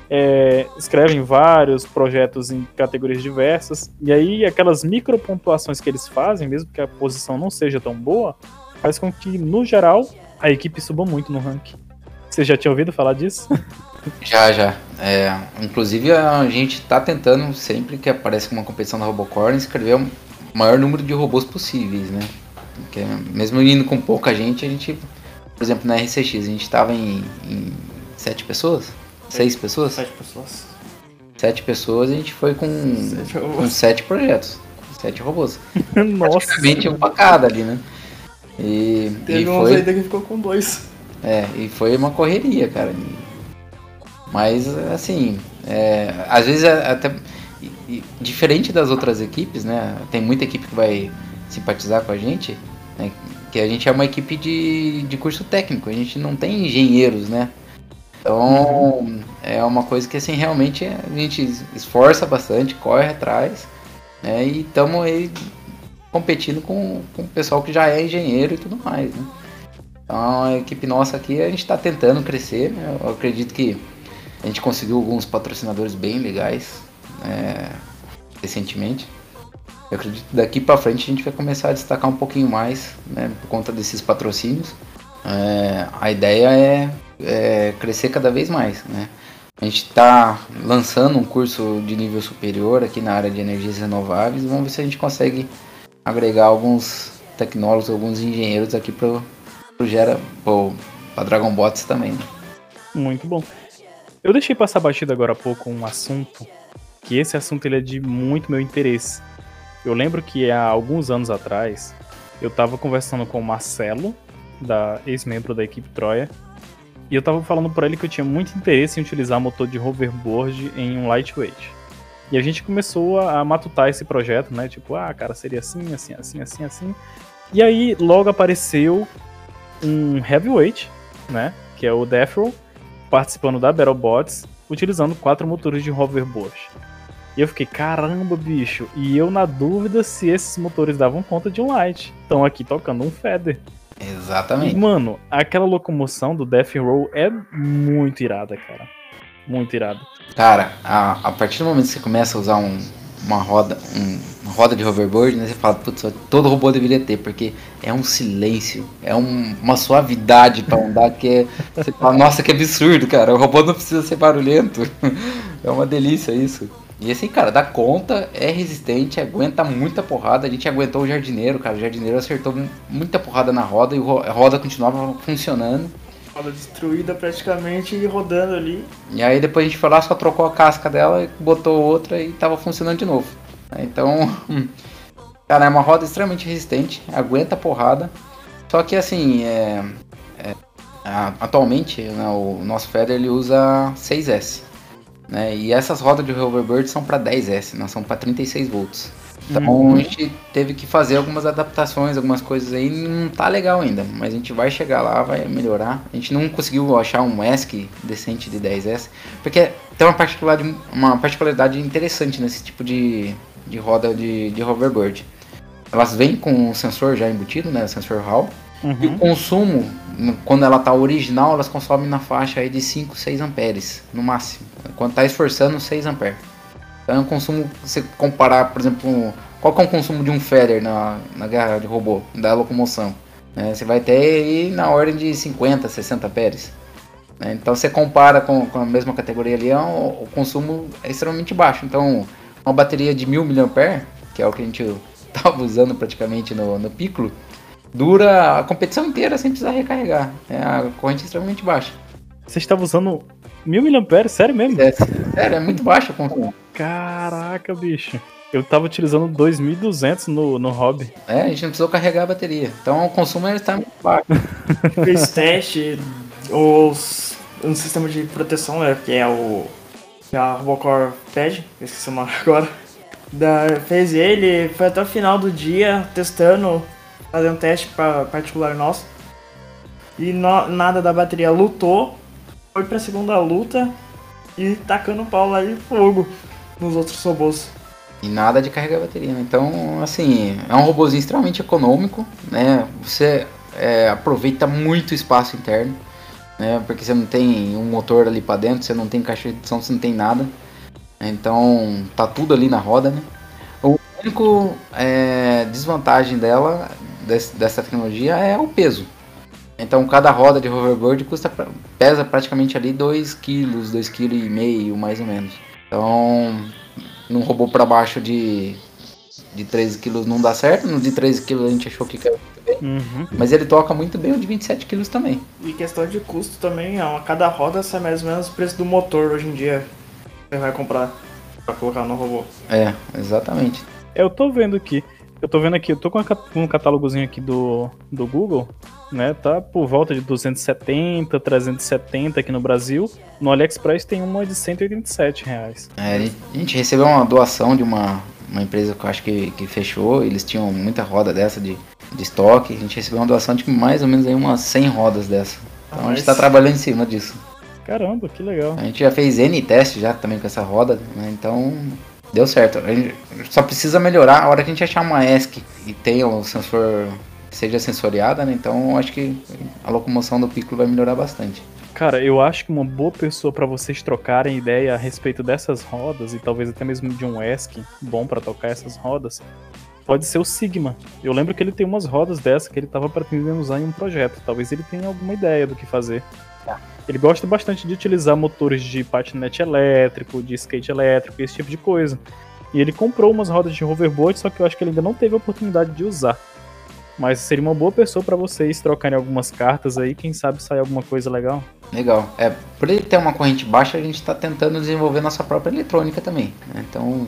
é, escrevem vários projetos em categorias diversas. E aí aquelas micro pontuações que eles fazem, mesmo que a posição não seja tão boa, faz com que, no geral, a equipe suba muito no ranking. Você já tinha ouvido falar disso? Já, já. É, inclusive a gente está tentando, sempre que aparece uma competição da Robocorn, escrever o maior número de robôs possíveis, né? Porque mesmo indo com pouca gente, a gente, por exemplo, na RCX, a gente estava em, em sete pessoas? Seis pessoas? Sete pessoas. Sete pessoas a gente foi com Sete com sete projetos. Sete robôs. Nossa. Praticamente um pra cada ali, né? E, Teve e uns foi. ainda que ficou com dois. É, e foi uma correria, cara. Mas, assim, é, às vezes é até. diferente das outras equipes, né? Tem muita equipe que vai simpatizar com a gente, né, que a gente é uma equipe de, de curso técnico, a gente não tem engenheiros, né? Então, é uma coisa que, assim, realmente a gente esforça bastante, corre atrás, né? E estamos aí competindo com, com o pessoal que já é engenheiro e tudo mais, né? Então a equipe nossa aqui a gente está tentando crescer, né? Eu acredito que a gente conseguiu alguns patrocinadores bem legais é, recentemente. Eu acredito que daqui para frente a gente vai começar a destacar um pouquinho mais, né? Por conta desses patrocínios. É, a ideia é, é crescer cada vez mais, né? A gente está lançando um curso de nível superior aqui na área de energias renováveis. Vamos ver se a gente consegue agregar alguns tecnólogos, alguns engenheiros aqui pro Gera, pro, pra Dragon Bots também. Né? Muito bom. Eu deixei passar batido agora há pouco um assunto, que esse assunto ele é de muito meu interesse. Eu lembro que há alguns anos atrás, eu tava conversando com o Marcelo, da ex-membro da equipe Troia, e eu tava falando pra ele que eu tinha muito interesse em utilizar motor de hoverboard em um lightweight. E a gente começou a matutar esse projeto, né? Tipo, ah, cara, seria assim, assim, assim, assim, assim. E aí logo apareceu um heavyweight, né? Que é o Deathrow, participando da BattleBots, utilizando quatro motores de hoverboard. E eu fiquei, caramba, bicho. E eu na dúvida se esses motores davam conta de um light. Estão aqui tocando um Feather. E, Exatamente. mano, aquela locomoção do Death Roll é muito irada, cara. Muito irada. Cara, a, a partir do momento que você começa a usar um- uma roda, um- uma roda de hoverboard, né, você fala, putz, todo robô deveria ter, porque é um silêncio, é um- uma suavidade pra andar que é, você fala, nossa, que absurdo, cara, o robô não precisa ser barulhento. É uma delícia isso. E assim, cara, dá conta, é resistente, aguenta muita porrada. A gente aguentou o jardineiro, cara. O jardineiro acertou mu- muita porrada na roda e a roda continuava funcionando. Destruída praticamente e rodando ali. E aí depois a gente foi lá, só trocou a casca dela, botou outra e tava funcionando de novo. Então, cara, é uma roda extremamente resistente, aguenta a porrada. Só que assim, é, é, atualmente né, o nosso Feather ele usa 6S. Né, e essas rodas de hoverboard são para 10S, não são para 36 volts. Então Uhum. a gente teve que fazer algumas adaptações, algumas coisas aí, não tá legal ainda, mas a gente vai chegar lá, vai melhorar. A gente não conseguiu achar um ESC decente de 10S, porque tem uma particularidade, uma particularidade interessante nesse tipo de, de roda de, de hoverboard. Elas vêm com o sensor já embutido, né, o sensor Hall, Uhum. E o consumo, quando ela tá original, elas consomem na faixa aí de 5, 6 amperes, no máximo. Quando tá esforçando, 6 amperes. Então é um consumo, você comparar, por exemplo, qual que é o consumo de um feather na, na guerra de robô, da locomoção? É, você vai ter aí na ordem de 50, 60 amperes. É, então você compara com, com, a mesma categoria ali, é o, o, consumo é extremamente baixo. Então uma bateria de 1000 mAh, que é o que a gente estava usando praticamente no, no Piccolo, dura a competição inteira sem precisar recarregar. É a corrente extremamente baixa. Você estava usando 1000 mAh? Sério mesmo? É, sério, é muito baixo o consumo. Caraca, bicho. Eu tava utilizando 2200 no, no hobby. É, a gente não precisou carregar a bateria. Então o consumo está muito baixo. Fez teste, os, um sistema de proteção, né, que é o que a Robocore pede, esqueci o nome agora. Da, fez ele, foi até o final do dia testando, fazendo teste pra particular nosso. E no, nada da bateria lutou, foi pra segunda luta e tacando pau lá de fogo nos outros robôs. E nada de carregar bateria, né? Então, assim, é um robôzinho extremamente econômico, né? Você é, aproveita muito espaço interno, né? Porque você não tem um motor ali para dentro, você não tem caixa de som, você não tem nada. Então, tá tudo ali na roda, né? O único é, desvantagem dela, desse, dessa tecnologia, é o peso. Então, cada roda de hoverboard custa, pesa praticamente ali 2 kg, 2,5 kg mais ou menos. Então, num robô para baixo de, de 13 kg não dá certo, no de 13 kg a gente achou que caiu muito bem. Uhum. Mas ele toca muito bem o de 27 kg também. E questão de custo também, a cada roda sai mais ou menos o preço do motor hoje em dia. Você vai comprar para colocar no robô. É, exatamente. Eu tô vendo aqui. Eu tô vendo aqui, eu tô com um catálogozinho aqui do, do Google né? Tá por volta de 270, 370 aqui no Brasil. No AliExpress tem uma de 187 reais. É, a gente recebeu uma doação de uma, uma empresa que eu acho que, que fechou. Eles tinham muita roda dessa de, de estoque. A gente recebeu uma doação de mais ou menos aí umas 100 rodas dessa. Então a gente tá trabalhando em cima disso. Caramba, que legal. A gente já fez N testes já também com essa roda, né? Então deu certo. A gente só precisa melhorar a hora que a gente achar uma ESC e tenha o sensor seja sensoriada, né? Então acho que a locomoção do Piccolo vai melhorar bastante. Cara, eu acho que uma boa pessoa para vocês trocarem ideia a respeito dessas rodas e talvez até mesmo de um ESC bom para tocar essas rodas pode ser o Sigma. Eu lembro que ele tem umas rodas dessas que ele estava pretendendo usar em um projeto. Talvez ele tenha alguma ideia do que fazer. Tá. Ele gosta bastante de utilizar motores de patinete elétrico, de skate elétrico, esse tipo de coisa. E ele comprou umas rodas de hoverboard, só que eu acho que ele ainda não teve a oportunidade de usar. Mas seria uma boa pessoa para vocês trocarem algumas cartas aí, quem sabe sair alguma coisa legal. Legal. É, por ele ter uma corrente baixa, a gente está tentando desenvolver nossa própria eletrônica também. Né? Então,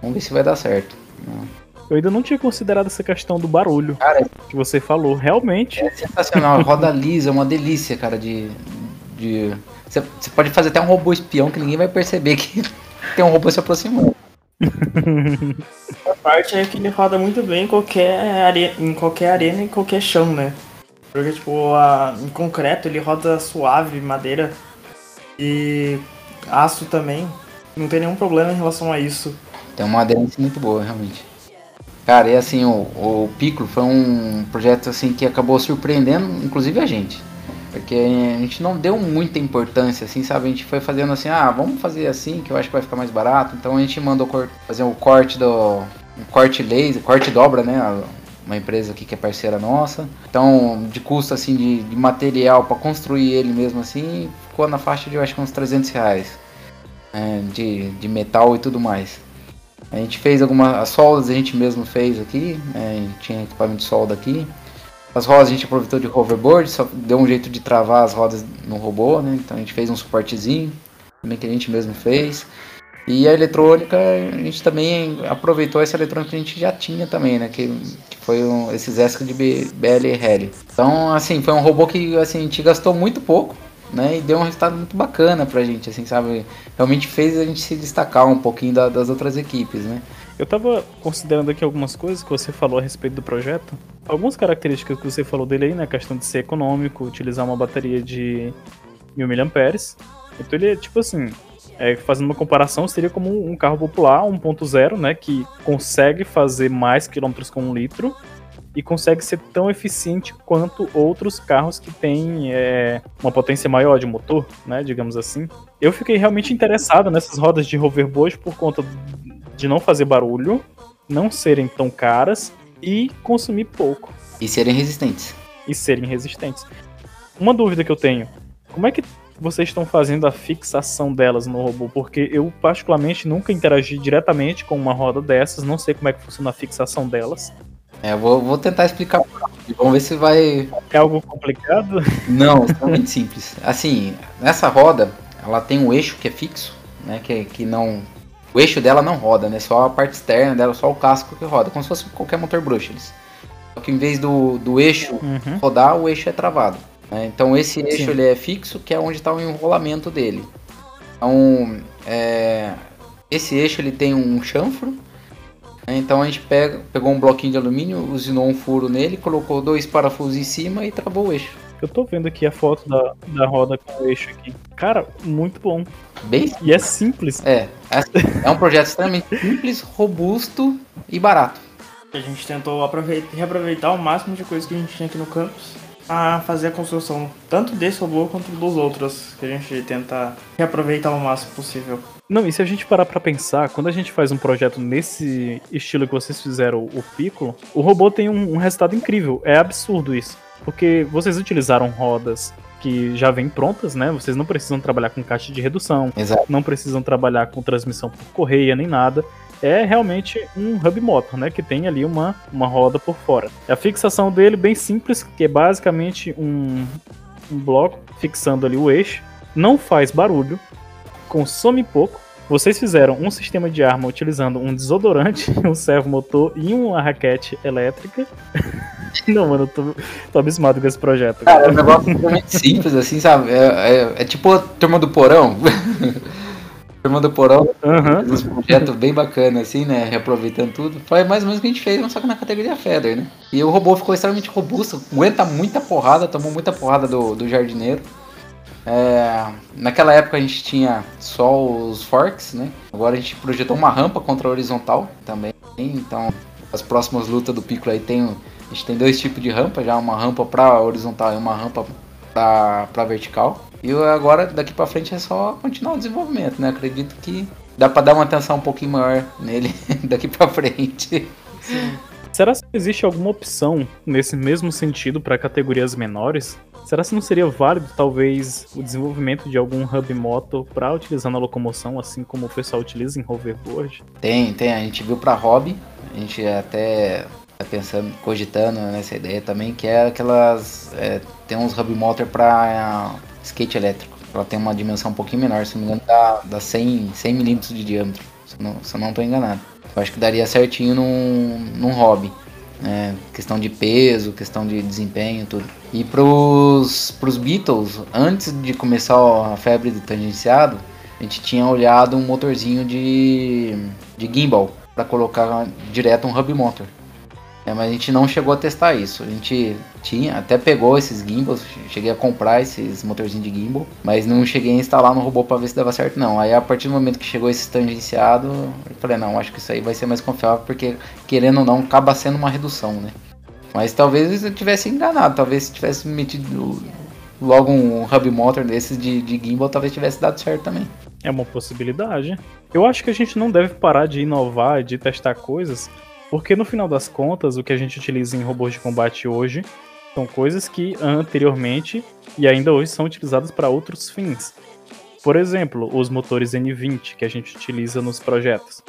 vamos ver se vai dar certo. Né? Eu ainda não tinha considerado essa questão do barulho cara, que você falou. Realmente. É sensacional. Roda lisa, é uma delícia, cara, de. De... Você, pode fazer até um robô espião que ninguém vai perceber que tem um robô se aproximando. a parte é que ele roda muito bem em qualquer, arena, em qualquer arena, em qualquer chão, né? Porque, tipo, a, em concreto ele roda suave, madeira e aço também. Não tem nenhum problema em relação a isso. Tem uma aderência muito boa, realmente. Cara, e assim, o, o Piccolo foi um projeto assim que acabou surpreendendo, inclusive a gente. Porque a gente não deu muita importância, assim, sabe? A gente foi fazendo assim, ah, vamos fazer assim, que eu acho que vai ficar mais barato. Então a gente mandou fazer o corte do. Um corte laser, corte dobra, né? Uma empresa aqui que é parceira nossa. Então, de custo assim de, de material para construir ele mesmo assim, ficou na faixa de eu acho que uns 300 reais. É, de, de metal e tudo mais. A gente fez algumas soldas, a gente mesmo fez aqui, né? tinha equipamento de solda aqui. As rodas a gente aproveitou de hoverboard, só deu um jeito de travar as rodas no robô, né? Então a gente fez um suportezinho, também que a gente mesmo fez. E a eletrônica, a gente também aproveitou essa eletrônica que a gente já tinha também, né? Que, que foi um, esses ESC de BL Heli. Então, assim, foi um robô que assim, a gente gastou muito pouco, né? E deu um resultado muito bacana pra gente, assim, sabe? Realmente fez a gente se destacar um pouquinho da, das outras equipes, né? Eu tava considerando aqui algumas coisas que você falou a respeito do projeto. Algumas características que você falou dele aí, né? A questão de ser econômico, utilizar uma bateria de 1000 mAh. Então ele é tipo assim, é, fazendo uma comparação, seria como um carro popular 1.0, né? Que consegue fazer mais quilômetros com um litro e consegue ser tão eficiente quanto outros carros que têm é, uma potência maior de motor, né, digamos assim. Eu fiquei realmente interessado nessas rodas de hoverboard por conta de não fazer barulho, não serem tão caras e consumir pouco. E serem resistentes. E serem resistentes. Uma dúvida que eu tenho: como é que vocês estão fazendo a fixação delas no robô? Porque eu, particularmente, nunca interagi diretamente com uma roda dessas, não sei como é que funciona a fixação delas. É, vou, vou tentar explicar. Vamos ver se vai. É algo complicado? Não, é extremamente simples. Assim, nessa roda, ela tem um eixo que é fixo, né? Que, que não. O eixo dela não roda, né? Só a parte externa dela, só o casco que roda, como se fosse qualquer motor brushless. Só que em vez do, do eixo uhum. rodar, o eixo é travado. Né? Então esse eixo ele é fixo, que é onde está o enrolamento dele. Então, é, esse eixo ele tem um chanfro né? Então a gente pega, pegou um bloquinho de alumínio, usinou um furo nele, colocou dois parafusos em cima e travou o eixo. Eu tô vendo aqui a foto da, da roda com o eixo aqui. Cara, muito bom. Bem E é simples. É, é, é um projeto extremamente simples, robusto e barato. A gente tentou aproveitar, reaproveitar o máximo de coisas que a gente tinha aqui no campus a fazer a construção tanto desse robô quanto dos outros, que a gente tenta reaproveitar o máximo possível. Não, e se a gente parar pra pensar, quando a gente faz um projeto nesse estilo que vocês fizeram, o Piccolo, o robô tem um, um resultado incrível. É absurdo isso. Porque vocês utilizaram rodas que já vêm prontas, né? Vocês não precisam trabalhar com caixa de redução, Exato. não precisam trabalhar com transmissão por correia nem nada é realmente um hub motor, né? Que tem ali uma, uma roda por fora. A fixação dele bem simples, que é basicamente um, um bloco fixando ali o eixo. Não faz barulho, consome pouco. Vocês fizeram um sistema de arma utilizando um desodorante, um servo motor e uma raquete elétrica. Não, mano, eu tô, tô abismado com esse projeto. Cara, é um negócio simples, assim, sabe? É, é, é tipo a turma do porão. Turma do Porão, uhum. um projeto bem bacana, assim, né? Reaproveitando tudo. Foi mais ou menos o que a gente fez, só que na categoria Feather, né? E o robô ficou extremamente robusto, aguenta muita porrada, tomou muita porrada do, do jardineiro. É, naquela época a gente tinha só os forks, né? Agora a gente projetou uma rampa contra a horizontal também. Então, as próximas lutas do Piccolo aí tem. A gente tem dois tipos de rampa, já uma rampa para horizontal e uma rampa para vertical. E agora, daqui para frente, é só continuar o desenvolvimento, né? Acredito que dá para dar uma atenção um pouquinho maior nele daqui para frente. Sim. Será que existe alguma opção nesse mesmo sentido para categorias menores? Será que não seria válido, talvez, o desenvolvimento de algum hub moto para utilizar na locomoção, assim como o pessoal utiliza em hoverboard? Tem, tem. A gente viu para hobby, a gente até tá pensando, cogitando nessa ideia também, que é aquelas. É, tem uns hub motor para skate elétrico. Ela tem uma dimensão um pouquinho menor, se não me engano, dá, dá 100, 100 milímetros de diâmetro, se, não, se não estou enganado. Eu acho que daria certinho num, num hobby. Né? Questão de peso, questão de desempenho, tudo. E pros, pros Beatles, antes de começar a febre do tangenciado, a gente tinha olhado um motorzinho de, de gimbal para colocar direto um hub motor. É, mas a gente não chegou a testar isso. A gente tinha, até pegou esses gimbals, cheguei a comprar esses motorzinhos de gimbal, mas não cheguei a instalar no robô para ver se dava certo não. Aí a partir do momento que chegou esse tangenciado, eu falei, não, acho que isso aí vai ser mais confiável, porque querendo ou não, acaba sendo uma redução, né? Mas talvez eu tivesse enganado, talvez se tivesse metido logo um hub motor desses de, de gimbal, talvez tivesse dado certo também. É uma possibilidade. Eu acho que a gente não deve parar de inovar, de testar coisas, porque no final das contas, o que a gente utiliza em robôs de combate hoje são coisas que anteriormente e ainda hoje são utilizadas para outros fins. Por exemplo, os motores N20 que a gente utiliza nos projetos.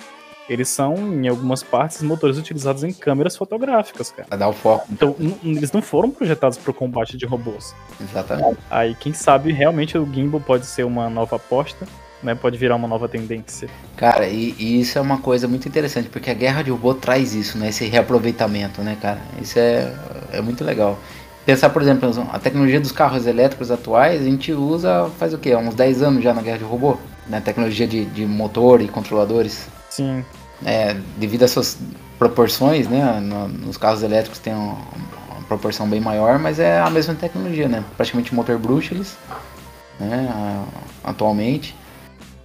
Eles são, em algumas partes, motores utilizados em câmeras fotográficas, cara. Pra dar o foco. Então, eles não foram projetados para o combate de robôs. Exatamente. Aí, quem sabe, realmente o gimbal pode ser uma nova aposta né, pode virar uma nova tendência. Cara, e, e, isso é uma coisa muito interessante, porque a guerra de robô traz isso, né? Esse reaproveitamento, né, cara? Isso é, é muito legal. Pensar, por exemplo, a tecnologia dos carros elétricos atuais, a gente usa faz o quê? Há uns 10 anos já na guerra de robô? Na né? tecnologia de, de motor e controladores. Sim. É, devido às suas proporções, né? No, nos carros elétricos tem uma, uma, proporção bem maior, mas é a mesma tecnologia, né? Praticamente motor brushless, né? Atualmente.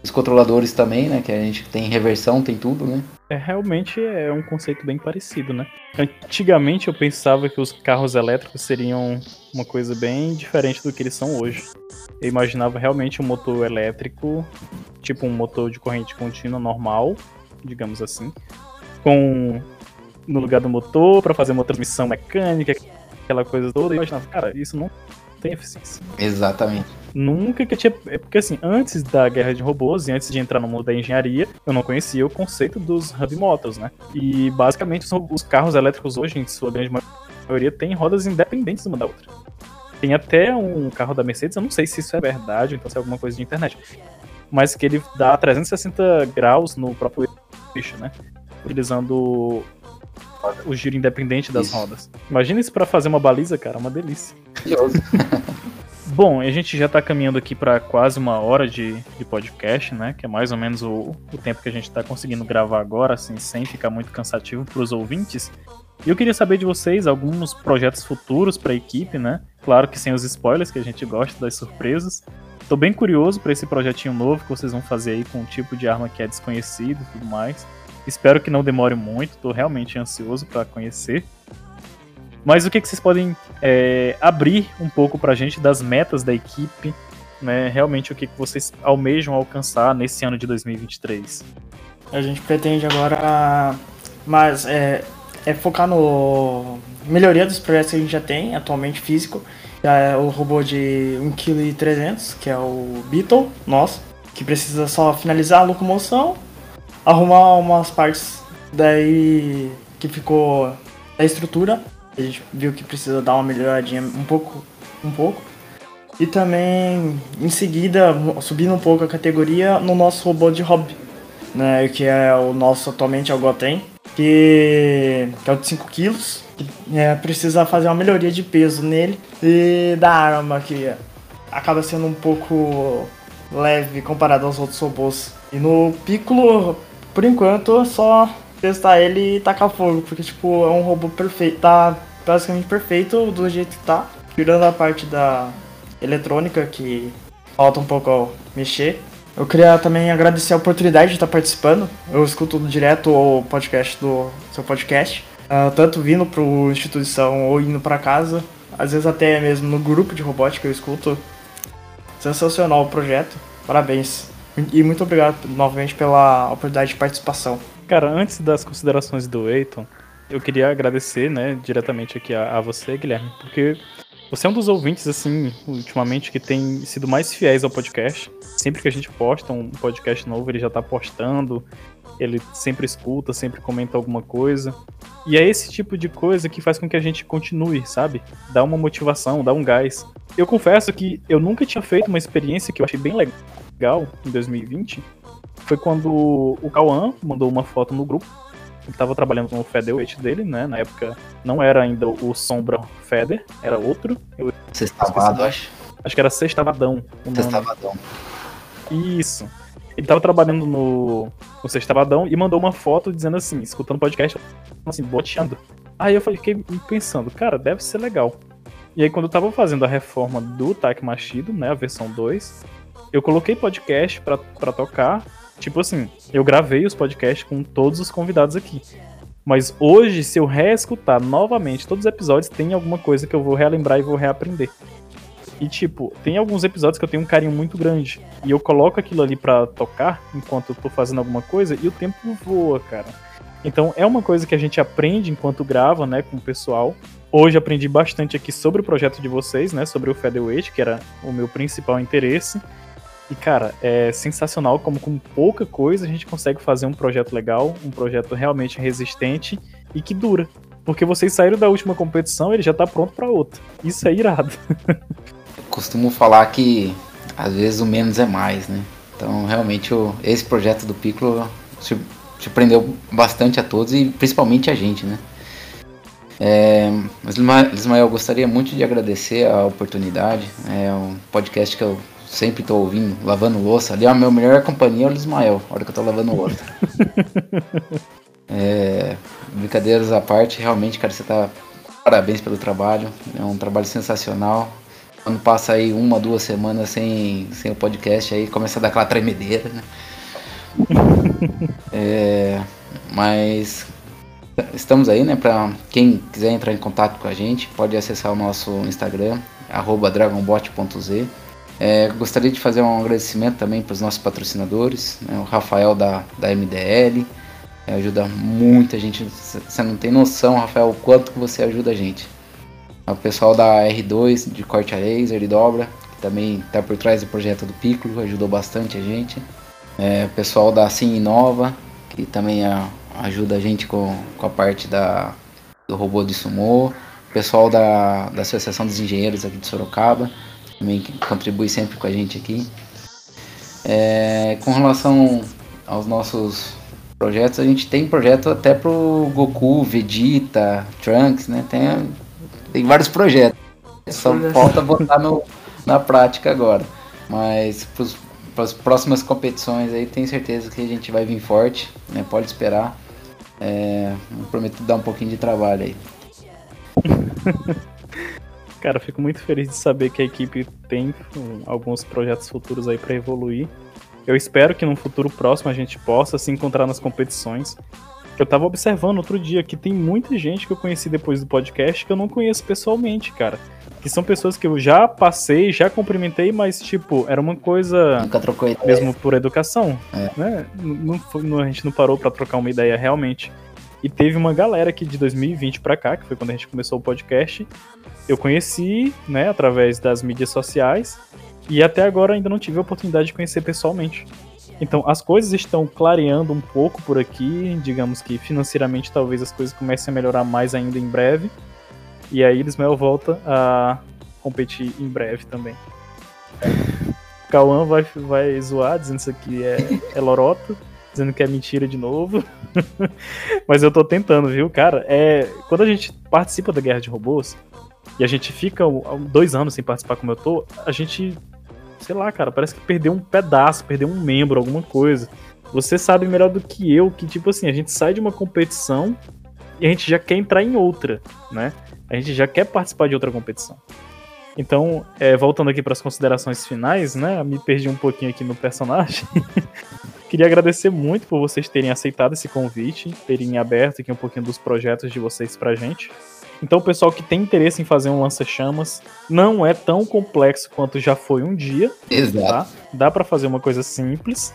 Os controladores também, né? Que a gente tem reversão, tem tudo, né? É, realmente é um conceito bem parecido, né? Antigamente eu pensava que os carros elétricos seriam uma coisa bem diferente do que eles são hoje. Eu imaginava realmente um motor elétrico, tipo um motor de corrente contínua normal, digamos assim, com no lugar do motor para fazer uma transmissão mecânica, aquela coisa toda. Eu imaginava, cara, isso não tem eficiência. Exatamente. Nunca que eu tinha. É porque assim, antes da guerra de robôs e antes de entrar no mundo da engenharia, eu não conhecia o conceito dos hub motors, né? E basicamente os carros elétricos hoje, em sua grande maioria, têm rodas independentes uma da outra. Tem até um carro da Mercedes, eu não sei se isso é verdade, então se é alguma coisa de internet. Mas que ele dá 360 graus no próprio eixo, né? Utilizando o giro independente das Isso. rodas. Imagina isso para fazer uma baliza, cara, uma delícia. Bom, a gente já tá caminhando aqui para quase uma hora de, de podcast, né? Que é mais ou menos o, o tempo que a gente tá conseguindo gravar agora, assim, sem ficar muito cansativo para os ouvintes. E eu queria saber de vocês alguns projetos futuros para a equipe, né? Claro que sem os spoilers, que a gente gosta das surpresas. Tô bem curioso para esse projetinho novo que vocês vão fazer aí com um tipo de arma que é desconhecido e tudo mais. Espero que não demore muito, tô realmente ansioso para conhecer. Mas o que, que vocês podem é, abrir um pouco pra gente das metas da equipe, né? Realmente o que, que vocês almejam alcançar nesse ano de 2023? A gente pretende agora mas é, é focar no melhoria dos projetos que a gente já tem atualmente físico. É o robô de 1,3 kg, que é o Beetle, nosso, que precisa só finalizar a locomoção arrumar umas partes daí que ficou da estrutura. A gente viu que precisa dar uma melhoradinha um pouco, um pouco. E também, em seguida, subindo um pouco a categoria no nosso robô de hobby, né, que é o nosso atualmente é o Goten, que, que é o de 5 kg. É, precisa fazer uma melhoria de peso nele e da arma que acaba sendo um pouco leve comparado aos outros robôs. E no Piccolo por enquanto, só testar ele e tacar fogo, porque, tipo, é um robô perfeito, tá basicamente perfeito do jeito que tá, tirando a parte da eletrônica, que falta um pouco mexer. Eu queria também agradecer a oportunidade de estar participando. Eu escuto direto o podcast do seu podcast, uh, tanto vindo para instituição ou indo para casa, às vezes até mesmo no grupo de robótica eu escuto. Sensacional o projeto. Parabéns. E muito obrigado novamente pela oportunidade de participação. Cara, antes das considerações do Eiton, eu queria agradecer, né, diretamente aqui a, a, você, Guilherme, porque você é um dos ouvintes, assim, ultimamente, que tem sido mais fiéis ao podcast. Sempre que a gente posta um podcast novo, ele já tá postando, ele sempre escuta, sempre comenta alguma coisa. E é esse tipo de coisa que faz com que a gente continue, sabe? Dá uma motivação, dá um gás. Eu confesso que eu nunca tinha feito uma experiência que eu achei bem legal em 2020 foi quando o Cauã mandou uma foto no grupo. Ele estava trabalhando no Featherweight dele, né? Na época não era ainda o Sombra Feather, era outro. Sextavado, acho. Acho que era Sextavadão. Sextavadão. Isso. Ele estava trabalhando no, no Sextavadão e mandou uma foto dizendo assim, escutando podcast, assim, boteando. Aí eu fiquei pensando, cara, deve ser legal. E aí quando eu tava fazendo a reforma do Tak Machido, né, a versão 2, eu coloquei podcast para tocar. Tipo assim, eu gravei os podcasts com todos os convidados aqui. Mas hoje, se eu reescutar novamente todos os episódios, tem alguma coisa que eu vou relembrar e vou reaprender. E tipo, tem alguns episódios que eu tenho um carinho muito grande. E eu coloco aquilo ali para tocar enquanto eu tô fazendo alguma coisa e o tempo voa, cara. Então é uma coisa que a gente aprende enquanto grava, né, com o pessoal. Hoje aprendi bastante aqui sobre o projeto de vocês, né, sobre o Featherweight, que era o meu principal interesse. E, cara, é sensacional como com pouca coisa a gente consegue fazer um projeto legal, um projeto realmente resistente e que dura. Porque vocês saíram da última competição, ele já tá pronto para outra. Isso é irado. Costumo falar que às vezes o menos é mais, né? Então, realmente, o, esse projeto do Piccolo surpreendeu bastante a todos e principalmente a gente, né? É, mas, Ismael, gostaria muito de agradecer a oportunidade. É um podcast que eu sempre tô ouvindo, lavando louça. Ali, a minha melhor companhia é o Ismael, a hora que eu tô lavando louça. é, brincadeiras à parte, realmente, cara, você tá. Parabéns pelo trabalho. É um trabalho sensacional. quando passa aí uma, duas semanas sem, sem o podcast, aí começa a dar aquela tremedeira, né? é, mas estamos aí, né? Para quem quiser entrar em contato com a gente, pode acessar o nosso Instagram, dragonbot.z. É, gostaria de fazer um agradecimento também para os nossos patrocinadores, né, o Rafael da, da MDL, é, ajuda muita gente, você não tem noção, Rafael, o quanto que você ajuda a gente. O pessoal da R2, de corte a laser e dobra, que também está por trás do projeto do Piccolo, ajudou bastante a gente. É, o pessoal da Sim Inova, que também a, ajuda a gente com, com a parte da, do robô de sumô. O pessoal da, da Associação dos Engenheiros aqui de Sorocaba, também que contribui sempre com a gente aqui. É, com relação aos nossos projetos, a gente tem projeto até pro Goku, Vegeta, Trunks, né? Tem, tem vários projetos. Só falta botar no, na prática agora. Mas para as próximas competições aí tenho certeza que a gente vai vir forte, né? Pode esperar. É, prometo dar um pouquinho de trabalho aí. Cara, fico muito feliz de saber que a equipe tem um, alguns projetos futuros aí para evoluir. Eu espero que no futuro próximo a gente possa se encontrar nas competições. Eu tava observando outro dia que tem muita gente que eu conheci depois do podcast que eu não conheço pessoalmente, cara. Que são pessoas que eu já passei, já cumprimentei, mas, tipo, era uma coisa. Nunca trocou ideia. Mesmo por educação. É. Né? Não, não, a gente não parou para trocar uma ideia realmente. E teve uma galera aqui de 2020 para cá, que foi quando a gente começou o podcast. Eu conheci, né, através das mídias sociais. E até agora ainda não tive a oportunidade de conhecer pessoalmente. Então, as coisas estão clareando um pouco por aqui. Digamos que financeiramente talvez as coisas comecem a melhorar mais ainda em breve. E aí Ismael volta a competir em breve também. Cauã vai, vai zoar, dizendo isso aqui é, é lorota, dizendo que é mentira de novo. Mas eu tô tentando, viu, cara? É, quando a gente participa da Guerra de Robôs, e a gente fica dois anos sem participar como eu tô, a gente, sei lá, cara, parece que perdeu um pedaço, perdeu um membro, alguma coisa. Você sabe melhor do que eu que, tipo assim, a gente sai de uma competição e a gente já quer entrar em outra, né? A gente já quer participar de outra competição. Então, é, voltando aqui para as considerações finais, né? Me perdi um pouquinho aqui no personagem. Queria agradecer muito por vocês terem aceitado esse convite, terem aberto aqui um pouquinho dos projetos de vocês pra gente. Então, o pessoal que tem interesse em fazer um lança-chamas, não é tão complexo quanto já foi um dia. Exato. Tá? Dá para fazer uma coisa simples.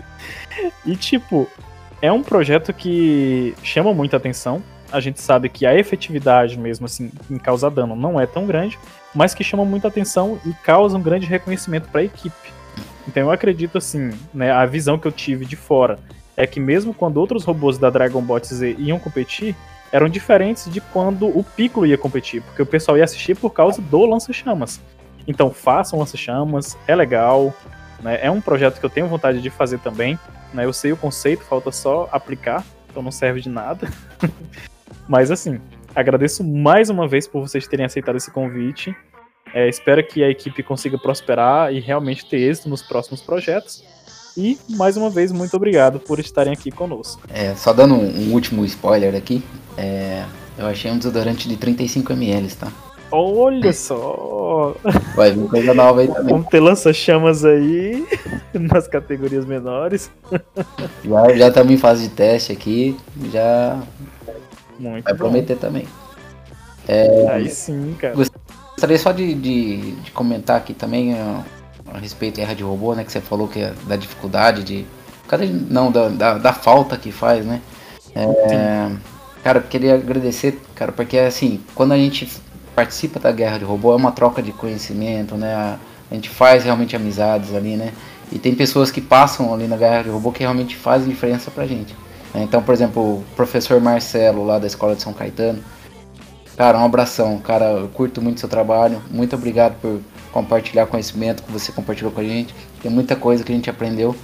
e, tipo, é um projeto que chama muita atenção a gente sabe que a efetividade mesmo assim em causar dano não é tão grande, mas que chama muita atenção e causa um grande reconhecimento para a equipe. Então eu acredito assim, né, a visão que eu tive de fora é que mesmo quando outros robôs da Dragon Ball Z iam competir, eram diferentes de quando o Piccolo ia competir, porque o pessoal ia assistir por causa do lança-chamas. Então façam lança-chamas, é legal, né, é um projeto que eu tenho vontade de fazer também. Né, eu sei o conceito, falta só aplicar, então não serve de nada. Mas assim, agradeço mais uma vez por vocês terem aceitado esse convite. É, espero que a equipe consiga prosperar e realmente ter êxito nos próximos projetos. E, mais uma vez, muito obrigado por estarem aqui conosco. É, só dando um, um último spoiler aqui, é, eu achei um desodorante de 35ml, tá? Olha só! Vai vir coisa nova aí também. Vamos ter lança-chamas aí nas categorias menores. Já estamos em fase de teste aqui, já muito Vai bom. prometer também. É, Aí sim, cara. Gostaria só de, de, de comentar aqui também a, respeito da guerra de robô, né? Que você falou que é da dificuldade de. Não, da, da, da falta que faz, né? É, cara, queria agradecer, cara, porque assim, quando a gente participa da guerra de robô, é uma troca de conhecimento, né? A, a gente faz realmente amizades ali, né? E tem pessoas que passam ali na guerra de robô que realmente fazem diferença pra gente. Né? Então, por exemplo, o professor Marcelo, lá da Escola de São Caetano. Cara, um abração. Cara, eu curto muito seu trabalho. Muito obrigado por compartilhar conhecimento que você compartilhou com a gente. Tem muita coisa que a gente aprendeu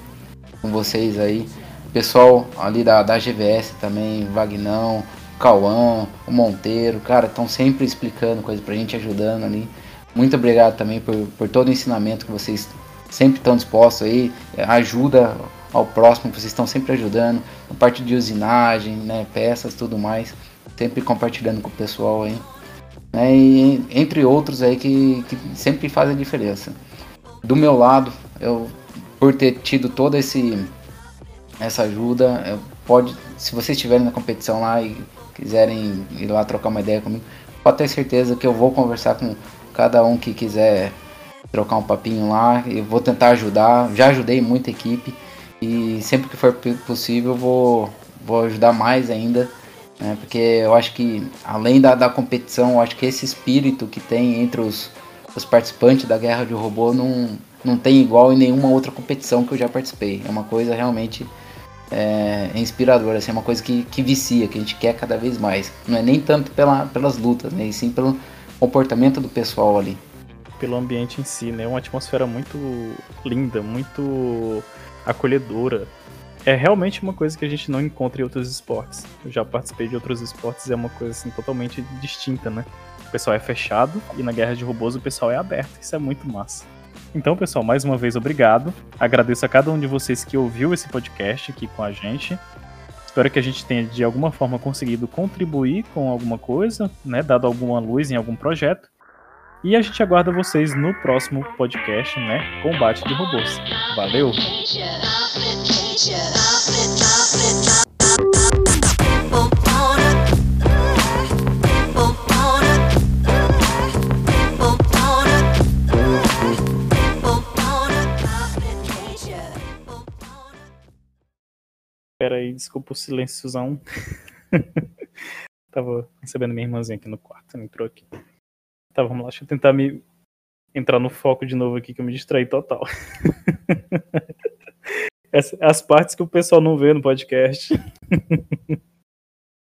com vocês aí. Pessoal ali da, da GVS também, Vagnão, Cauã, o Monteiro, cara, estão sempre explicando coisa pra gente, ajudando ali. Muito obrigado também por, por todo o ensinamento que vocês sempre estão dispostos aí. Ajuda ao próximo, vocês estão sempre ajudando, a parte de usinagem, né, peças, tudo mais, sempre compartilhando com o pessoal aí. Né, e entre outros aí que, que sempre fazem diferença. Do meu lado, eu por ter tido toda esse essa ajuda, pode, se vocês estiverem na competição lá e quiserem ir lá trocar uma ideia comigo, pode ter certeza que eu vou conversar com cada um que quiser trocar um papinho lá, eu vou tentar ajudar, já ajudei muita equipe e sempre que for possível vou, vou ajudar mais ainda, né, porque eu acho que além da, da competição, eu acho que esse espírito que tem entre os, os participantes da guerra de robô não, não tem igual em nenhuma outra competição que eu já participei. É uma coisa realmente é, inspiradora, assim, é uma coisa que, que vicia, que a gente quer cada vez mais. Não é nem tanto pela, pelas lutas, né, e sim pelo comportamento do pessoal ali. Pelo ambiente em si, né? Uma atmosfera muito linda, muito acolhedora. É realmente uma coisa que a gente não encontra em outros esportes. Eu já participei de outros esportes e é uma coisa assim totalmente distinta, né? O pessoal é fechado e na guerra de robôs o pessoal é aberto. Isso é muito massa. Então, pessoal, mais uma vez obrigado. Agradeço a cada um de vocês que ouviu esse podcast aqui com a gente. Espero que a gente tenha de alguma forma conseguido contribuir com alguma coisa, né, dado alguma luz em algum projeto. E a gente aguarda vocês no próximo podcast, né, Combate de Robôs. Valeu. Pera aí, desculpa o silênciozão. Tava recebendo minha irmãzinha aqui no quarto, ela entrou aqui. Tá, vamos lá, deixa eu tentar me entrar no foco de novo aqui, que eu me distraí total. As, as partes que o pessoal não vê no podcast.